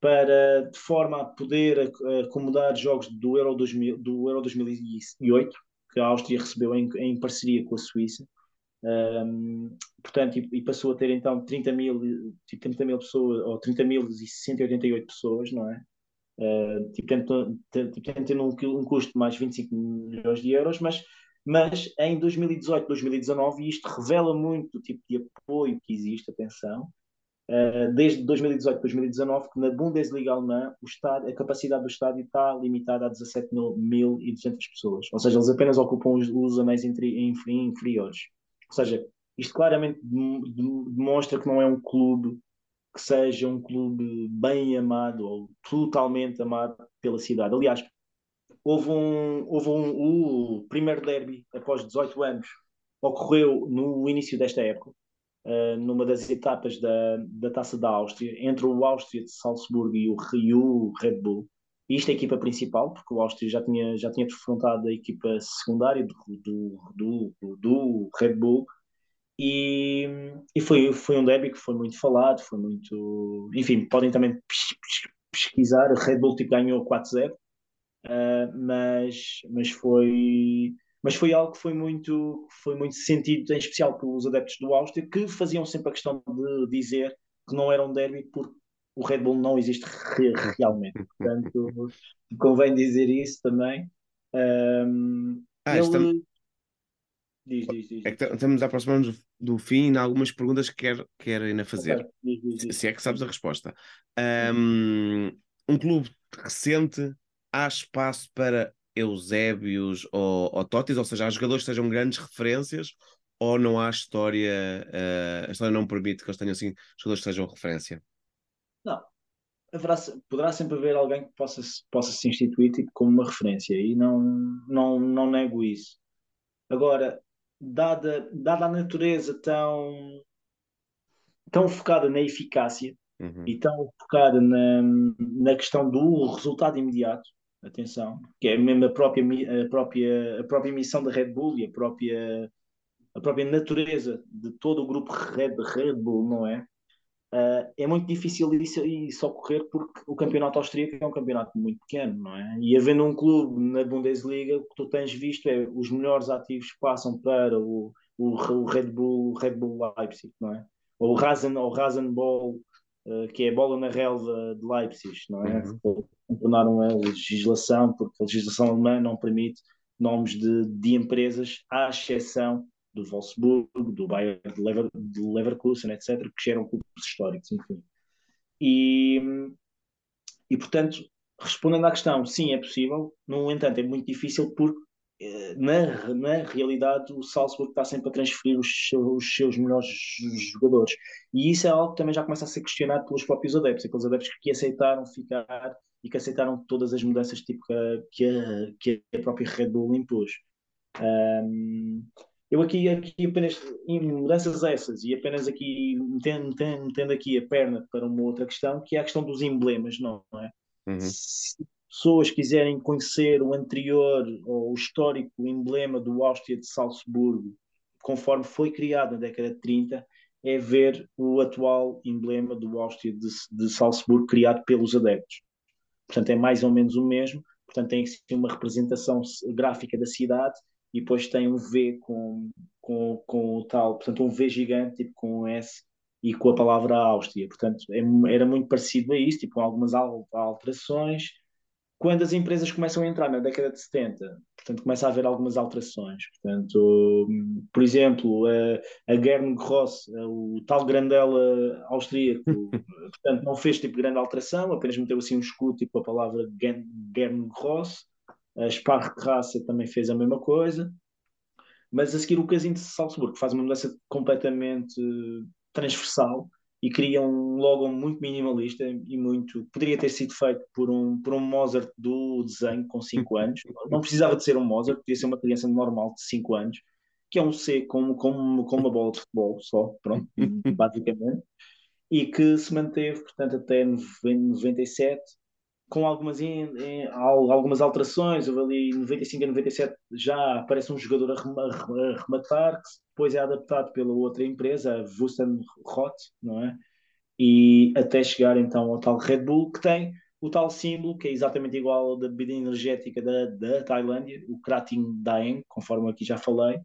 para de forma a poder acomodar jogos do Euro, 2000, do Euro 2008, que a Áustria recebeu em, em parceria com a Suíça. Um, portanto, e, e, passou a ter então 30 mil, 30 tipo, mil pessoas, ou 30 mil e 188 pessoas, não é? Uh, tipo, tendo, tendo um, custo de mais 25 milhões de euros, mas, mas em 2018, 2019, e isto revela muito o tipo de apoio que existe, atenção, uh, desde 2018, 2019, que na Bundesliga alemã o a capacidade do estádio está limitada a 17.200 pessoas, ou seja, eles apenas ocupam os, os anéis inferiores. Seja, isto claramente demonstra que não é um clube que seja um clube bem amado ou totalmente amado pela cidade. Aliás, houve um, houve um o primeiro derby após 18 anos ocorreu no início desta época, uh, numa das etapas da, da Taça da Áustria, entre o Áustria de Salzburgo e o, Rio Red Bull. Isto é a equipa principal, porque o Áustria já tinha, já tinha defrontado a equipa secundária do, do, do, do Red Bull e, e foi, foi um derby que foi muito falado, foi muito. Enfim, podem também pesquisar. A Red Bull tipo, ganhou 4-0, uh, ah, mas, mas, foi, mas foi algo que foi muito, foi muito sentido, em especial pelos adeptos do Áustria, que faziam sempre a questão de dizer que não era um derby porque o Red Bull não existe re realmente. Portanto, convém dizer isso também. Um, ah, ele... estamos, Diz, diz, diz. É que estamos a aproximar-nos do fim e há algumas perguntas que quero, quero ainda fazer. Okay. Se é que sabes a resposta. Um, um clube recente, há espaço para Eusébios ou, ou Totis, ou seja, há jogadores que sejam grandes referências ou não há história, uh, a história não permite que eles tenham assim jogadores que sejam referência? Não. Haverá, poderá sempre haver alguém que possa, possa se instituir tipo, como uma referência e não, não, não nego isso. Agora, dada, dada a natureza tão, tão focada na eficácia uhum. e tão focada na, na questão do resultado imediato, atenção, que é mesmo a própria, a própria, a própria missão da Red Bull e a própria, a própria natureza de todo o grupo Red, Red Bull, não é? Uh, é muito difícil isso, isso ocorrer porque o campeonato austríaco é um campeonato muito pequeno, não é? E havendo um clube na Bundesliga, o que tu tens visto é os melhores ativos passam para o, o, o Red Bull Red Bull Leipzig, não é? Ou o Rasen, ou Rasenball, uh, que é a bola na relva de Leipzig, não é? Uhum. Tornaram a legislação, porque a legislação alemã não permite nomes de, de empresas, à exceção do Wolfsburg, do Bayern de, Lever, de Leverkusen, etc., que eram clubes históricos, enfim. E, e, portanto, respondendo à questão, sim, é possível, no entanto, é muito difícil porque, eh, na, na realidade, o Salzburg está sempre a transferir os, os seus melhores jogadores. E isso é algo que também já começa a ser questionado pelos próprios adeptos, aqueles adeptos que aceitaram ficar e que aceitaram todas as mudanças tipo, que, a, que a própria Red Bull impôs. Um, eu aqui, aqui apenas em mudanças essas e apenas aqui metendo, metendo, aqui a perna para uma outra questão, que é a questão dos emblemas, não é? Uhum. Se pessoas quiserem conhecer o anterior ou o histórico emblema do Áustria de Salzburgo, conforme foi criado na década de 30, é ver o atual emblema do Áustria de, de Salzburgo criado pelos adeptos. Portanto, é mais ou menos o mesmo. Portanto, tem uma representação gráfica da cidade e depois tem um V com, com, com o tal, portanto, um V gigante, tipo com um S, e com a palavra Áustria. Portanto, é, era muito parecido a isso, tipo, com algumas alterações. Quando as empresas começam a entrar na década de 70, portanto, começa a haver algumas alterações. Portanto, por exemplo, a, a Gern Gross, o tal grandela austríaco, portanto, não fez tipo grande alteração, apenas meteu assim um escudo, tipo a palavra Gern, Gross. A Sparkasse também fez a mesma coisa. Mas a seguir o Casino de Salzburgo faz uma mudança completamente transversal e cria um logo muito minimalista e muito. Poderia ter sido feito por um, por um Mozart do desenho com 5 anos. Não precisava de ser um Mozart, podia ser uma criança normal de 5 anos, que é um C com, com, com uma bola de futebol só, pronto, basicamente. E que se manteve, portanto, até 97, com algumas, em, em, algumas alterações. Houve ali 95 a 97 já aparece um jogador a, rematar, que depois é adaptado pela outra empresa, a Wusten Rot, não é? E até chegar então ao tal Red Bull, que tem o tal símbolo, que é exatamente igual ao da bebida energética da, da Tailândia, o Krating Daeng, conforme aqui já falei.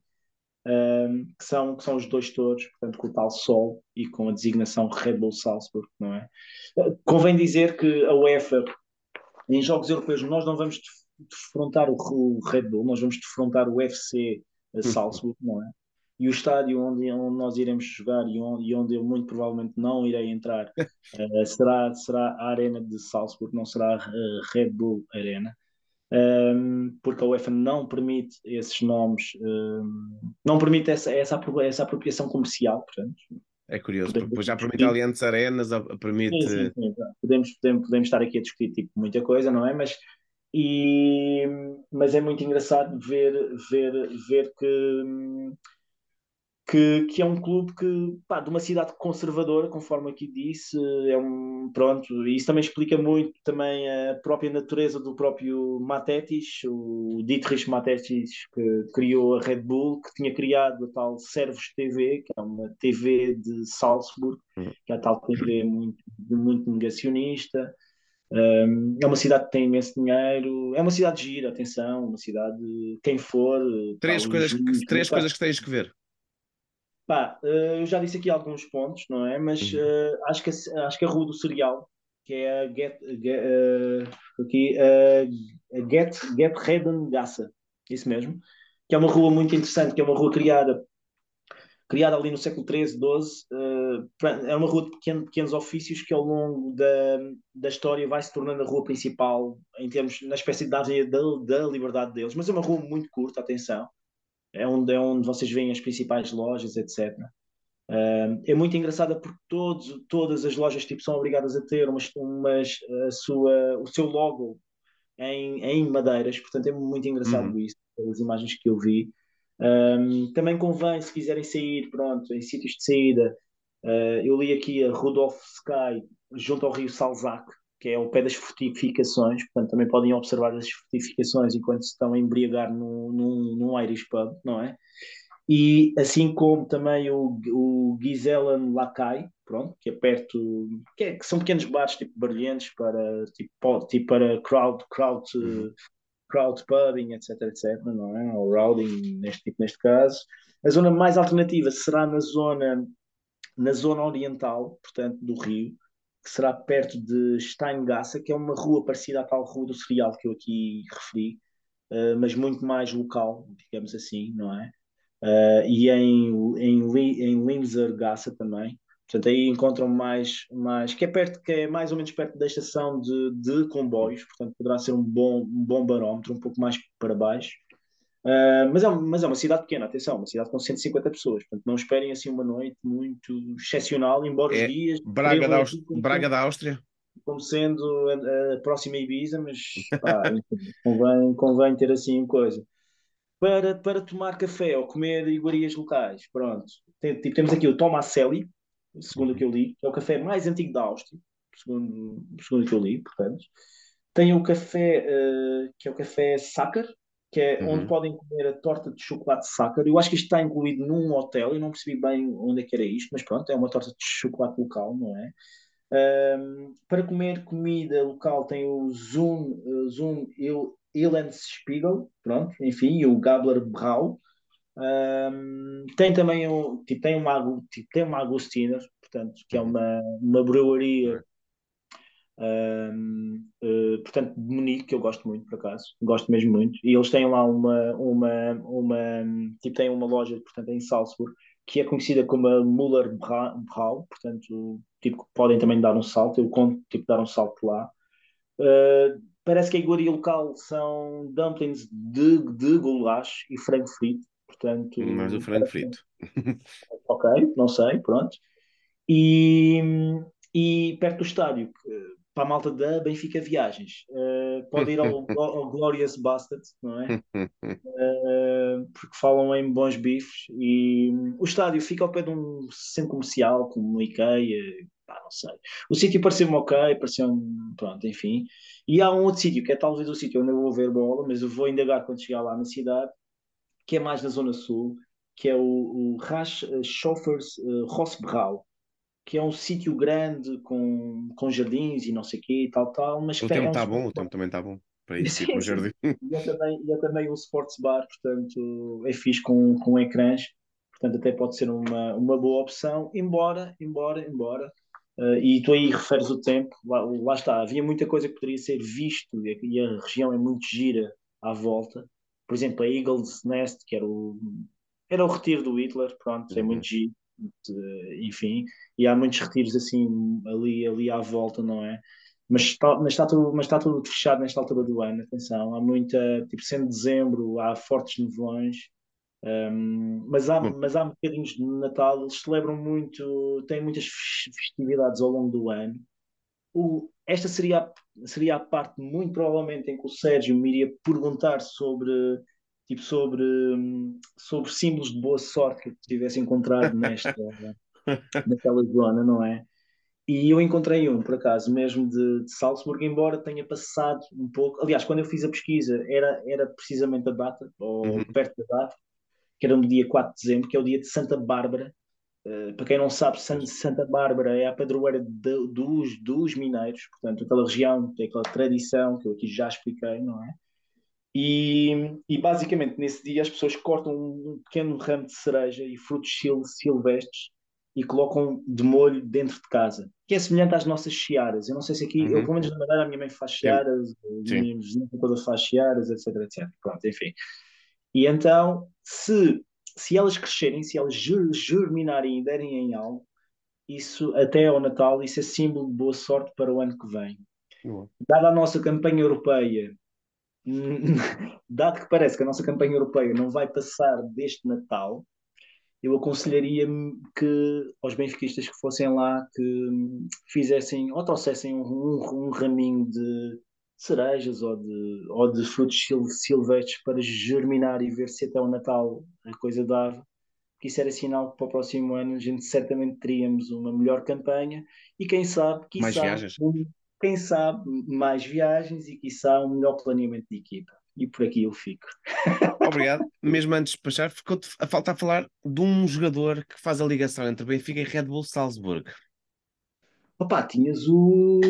Um, que, são, que são os dois touros, portanto, com o tal Sol e com a designação Red Bull Salzburg, não é? Convém dizer que a UEFA em jogos europeus nós não vamos defrontar o, Red Bull, nós vamos defrontar o FC uhum. Salzburg, não é? E o estádio onde, onde nós iremos jogar e onde, e onde eu muito provavelmente não irei entrar uh, será, será a Arena de Salzburg, não será a uh, Red Bull Arena. Um, ehm, porque a UEFA não permite esses nomes, um, ehm, não permite essa, essa, essa apropriação comercial, portanto, é curioso, podemos porque já permite Alianças Arenas, permite. Sim, sim, sim. Podemos, podemos, podemos estar aqui a discutir tipo, muita coisa, não é? Mas, e, mas é muito engraçado ver, ver, ver que que, que é um clube que, pá, de uma cidade conservadora, conforme aqui disse, é um, pronto, e isso também explica muito também a própria natureza do próprio Matetis, o Dietrich Matetis, que criou a Red Bull, que tinha criado a tal Servos TV, que é uma TV de Salzburg, uhum. que é a tal TV muito, muito negacionista, um, é uma cidade que tem imenso dinheiro, é uma cidade gira, atenção, uma cidade, quem for... Três, coisas, que, três coisas que tens que ver. Pá, uh, eu já disse aqui alguns pontos, não é? Mas uh, acho, que, acho que a Rua do Cereal, que é a Get, get, uh, aqui, uh, Get, Get Reden Gassa, isso mesmo, que é uma rua muito interessante, que é uma rua criada criada ali no século XIII, XII, é uma rua de pequeno, pequenos ofícios que ao longo da, da história vai se tornando a rua principal em termos, na espécie de da, da liberdade deles, mas é uma rua muito curta, atenção, é onde, é onde vocês veem as principais lojas, etc. Uh, é muito engraçada porque todos, todas as lojas tipo, são obrigadas a ter umas, umas, a sua, o seu logo em, em madeiras, portanto é muito engraçado uhum. isso, pelas imagens que eu vi. Um, também convém, se quiserem sair, pronto, em sítios de saída, uh, eu li aqui a Rudolf Sky, junto ao rio Salzach, que é ao pé das fortificações, portanto também podem observar as fortificações enquanto se estão a embriagar num, num, num Irish pub, não é? E assim como também o, o Gisellen Lacai, pronto, que é perto, que, é, que, são pequenos bares tipo barulhentos para, tipo, tipo para crowd, crowd, uhum. crowd pubbing, etc, etc, não é? Ou routing, neste, tipo, neste caso. A zona mais alternativa será na zona, na zona oriental, portanto, do rio, que será perto de Steingassa, que é uma rua parecida à tal rua do cereal que eu aqui referi, uh, mas muito mais local, digamos assim, não é? Uh, e em, em, em Linzergassa também. Portanto, aí encontram mais, mais que é perto, que é mais ou menos perto da estação de, de comboios, portanto poderá ser um bom, um bom barómetro, um pouco mais para baixo. Uh, mas, é, mas é uma cidade pequena, atenção, uma cidade com 150 pessoas, portanto não esperem assim uma noite muito excepcional, embora é os dias. Braga, da, Áustria, Braga da Áustria. Como sendo a, a próxima Ibiza, mas pá, convém, convém ter assim coisa. Para, para tomar café ou comer iguarias locais, pronto. Tem, tipo, temos aqui o Tomaselli, segundo o que eu li, que é o café mais antigo da Áustria, segundo, segundo o que eu li, portanto. Tem o café, uh, que é o café Sacher, que é uhum. onde podem comer a torta de chocolate Sacher. Eu acho que isto está incluído num hotel, eu não percebi bem onde é que era isto, mas pronto, é uma torta de chocolate local, não é? Um, para comer comida local tem o Zoom, uh, Zoom Spiegel, pronto, enfim, e o Gabler Brau. Um, tem também um, tipo, tem uma, tipo, tem uma Agostina, portanto, que é uhum. uma, uma breweria um, uh, eh, portanto, de Munique, que eu gosto muito, por acaso, gosto mesmo muito, e eles têm lá uma, uma, uma, tipo, têm uma loja, portanto, em Salzburg, que é conhecida como a Müller Brau, portanto, tipo, podem também dar um salto, eu conto, tipo, dar um salto lá. Uh, parece que a iguaria local são dumplings de, de goulash e frango frito, portanto... Mais o frango frito. ok, não sei, pronto. E, e perto do estádio, para a malta da Benfica Viagens. Uh, pode ir ao, ao, Glorious Bastard, não é? Uh, porque falam em bons bifes e um, o estádio fica ao pé de um centro comercial, como o IKEA, pá, não sei. O sítio pareceu-me ok, pareceu-me, pronto, enfim. E há um outro sítio, que é talvez o sítio onde eu vou ver bola, mas eu vou indagar quando chegar lá na cidade, que é mais na zona sul, que é o, o Rasch Schoffers uh, Rossbrau que é um sítio grande com, com jardins e não sei o quê e tal, tal. Mas o tempo está é um bom, o tempo também está bom para isso, com jardim. E é também, e é também um sports bar, portanto, é fixe com, com ecrãs, portanto, até pode ser uma, uma boa opção, embora, embora, embora. Uh, e tu aí referes o tempo, lá, lá, está, havia muita coisa que poderia ser visto e a, e a região é muito gira à volta. Por exemplo, a Eagle's Nest, que era o, era o retiro do Hitler, pronto, é uhum. muito giro enfim, e há muitos retiros assim ali, ali à volta, não é? Mas está, mas, está tudo, mas está tudo fechado nesta altura do ano, atenção, há muita, tipo, sendo dezembro, há fortes nevoões, um, mas, há, mas há bocadinhos de Natal, eles celebram muito, têm muitas festividades ao longo do ano. O, esta seria, seria a parte, muito provavelmente, em que o Sérgio me iria perguntar sobre tipo sobre, sobre símbolos de boa sorte que eu tivesse encontrado nesta, naquela zona, não é? E eu encontrei um, por acaso, mesmo de, de Salzburg, embora tenha passado um pouco. Aliás, quando eu fiz a pesquisa, era, era precisamente a data, ou uhum. perto da data, que era no dia 4 de dezembro, que é o dia de Santa Bárbara. Uh, para quem não sabe, Santa Bárbara é a padroeira de, dos, dos mineiros, portanto, aquela região tem aquela tradição que eu aqui já expliquei, não é? E, e, basicamente nesse dia as pessoas cortam um pequeno ramo de cereja e frutos sil silvestres e colocam de molho dentro de casa, que é semelhante às nossas chiaras. Eu não sei se aqui, uhum. eu pelo menos na Madeira a minha mãe faz chiaras, a minha vizinha toda faz chiaras, etc, etc. Pronto, enfim. E então, se, se elas crescerem, se elas germinarem e derem em algo, isso até ao Natal, isso é símbolo de boa sorte para o ano que vem. Uhum. Dada a nossa campanha europeia dado que parece que a nossa campanha europeia não vai passar deste Natal, eu aconselharia que aos benfiquistas que fossem lá que fizessem ou trouxessem um, um, um raminho de cerejas ou de, ou de frutos silvestres para germinar e ver se até o Natal a coisa dava. Que isso era sinal que para o próximo ano a gente certamente teríamos uma melhor campanha e quem sabe, mais viagens. Um, quem sabe, mais viagens e, quiçá, um melhor planeamento de equipa. E por aqui eu fico. Obrigado. Mesmo antes de passar, ficou a falta falar de um jogador que faz a ligação entre Benfica e Red Bull Salzburg. Opa, tinhas o.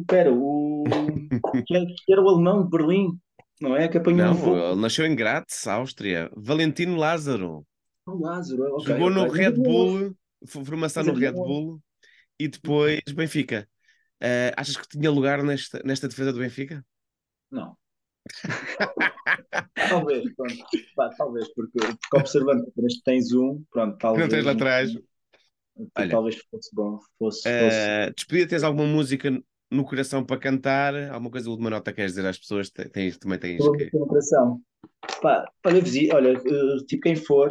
Espera, o. que era o alemão de Berlim, não é? Que apanhou não, ele nasceu em Graz, Áustria. Valentino Lázaro. O Lázaro, okay, Jogou okay. no Red Bull, formação no Red Bull e depois Benfica. Uh, achas que tinha lugar nesta, nesta defesa do Benfica? Não. talvez, pronto. Pá, talvez, porque, porque observando que tens um, pronto, talvez. Não tens lá atrás. Olha, talvez fosse bom. Fosse, uh, fosse... Despedida, tens alguma música no coração para cantar? Alguma coisa, última nota queres dizer às pessoas? Tens, também tens. Que... No coração. Pá, olha, olha, uh, tipo quem for,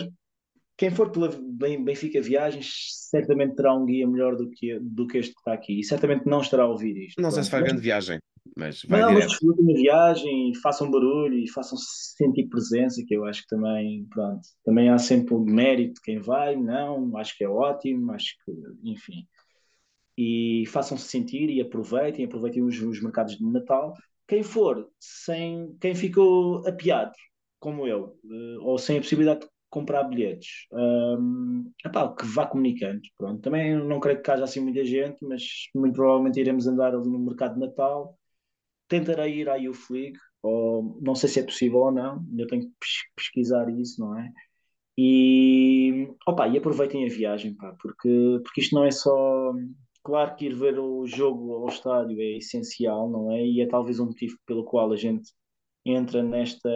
quem for pela Benfica Viagens certamente terá um guia melhor do que, do que este que está aqui e certamente não estará a ouvir isto. Não sei se faz grande viagem, mas vai Não, direto. mas desfrutem a viagem, façam barulho e façam sentir presença, que eu acho que também, pronto, também há sempre o mérito de quem vai, não, acho que é ótimo, acho que, enfim. E façam-se sentir e aproveitem, aproveitem os, os mercados de Natal. Quem for, sem, quem ficou apiado, como eu, eh, ou sem a possibilidade de comprar bilhetes. Um, epá, que vá comunicando. Pronto. Também não creio que haja assim muita gente, mas muito provavelmente iremos andar ali no mercado de Natal. Tentarei ir à Youth League, ou não sei se é possível ou não, ainda tenho que pesquisar isso, não é? E, opa, e aproveitem a viagem, pá, porque, porque isto não é só. Claro que ir ver o jogo ao estádio é essencial, não é? E é talvez um motivo pelo qual a gente entra nesta,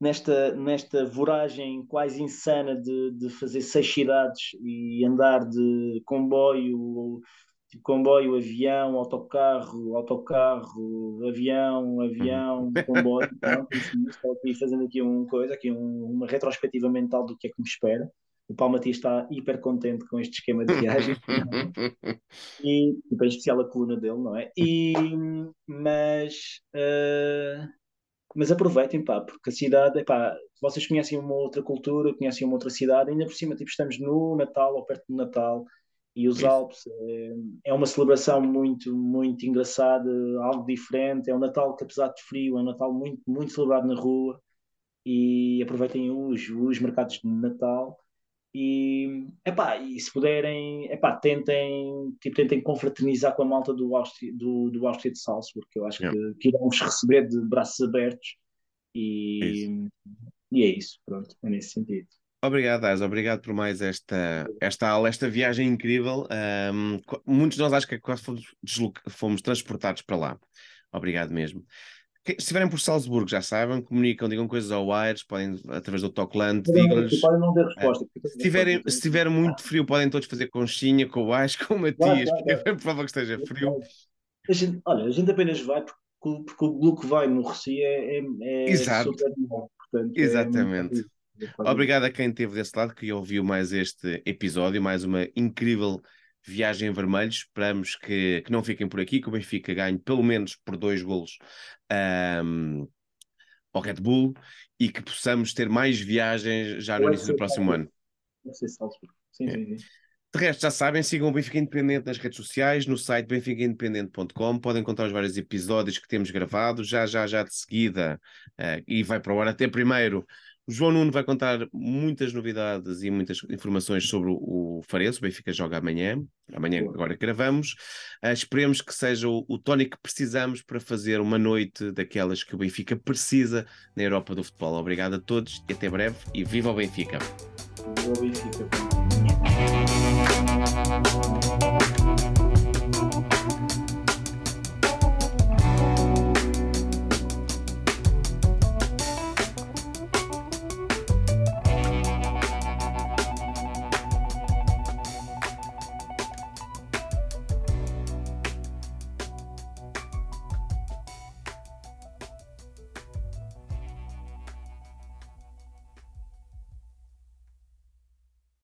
nesta, nesta voragem quase insana de, de fazer seis cidades e andar de comboio, tipo comboio, avião, autocarro, autocarro, avião, avião, comboio. Pronto, estou aqui fazendo aqui uma coisa, aqui um, uma retrospectiva mental do que é que me espera. O Paulo Matias está hiper contente com este esquema de viagem. e, e bem especial a coluna dele, não é? E, mas uh, mas aproveitem, pá, porque a cidade, pá, vocês conhecem uma outra cultura, conhecem uma outra cidade, ainda por cima, tipo, estamos no Natal ou perto do Natal, e os Isso. Alpes é, é, uma celebração muito, muito engraçada, algo diferente, é um Natal que apesar de frio, é um Natal muito, muito celebrado na rua, e aproveitem os, os mercados de Natal, e, epá, e se puderem, epá, tentem, tipo, tentem confraternizar com a malta do Áustria, do, do Áustria de Salzburg, que eu acho yeah. que, que irão vos receber de braços abertos e, e é isso, pronto, é nesse sentido. Obrigado, Ais, obrigado por mais esta, esta aula, esta viagem incrível. Um, muitos de nós acho que quase fomos, fomos transportados para lá. Obrigado mesmo. Se estiverem por Salzburgo, já sabem, comunicam, digam coisas ao Wires, podem, através do Talkland, digam-lhes. Podem não ter resposta. É, se, tiverem, se tiver muito frio, podem todos fazer conchinha com o Wires, com o Matias, porque é bem provável que esteja frio. A gente, olha, a gente apenas vai porque, porque o Blue que vai no Reci é, é, é Exato. super bom. Portanto, é Exatamente. É Obrigado a quem esteve desse lado, que ouviu mais este episódio, mais uma incrível viagem vermelhos. Esperamos que, que não fiquem por aqui, que o Benfica ganhe pelo menos por dois golos um, ao Red Bull e que possamos ter mais viagens já no início do próximo ano. Sim, sim, sim. De resto, já sabem, sigam o Benfica Independente nas redes sociais, no site benficaindependente.com. Podem encontrar os vários episódios que temos gravados, já, já, já de seguida, uh, e vai para o ar até primeiro o João Nuno vai contar muitas novidades e muitas informações sobre o, o Farense. O Benfica joga amanhã, amanhã agora gravamos. Uh, esperemos que seja o, o tónico que precisamos para fazer uma noite daquelas que o Benfica precisa na Europa do futebol. Obrigado a todos e até breve e viva o Benfica! Viva o Benfica!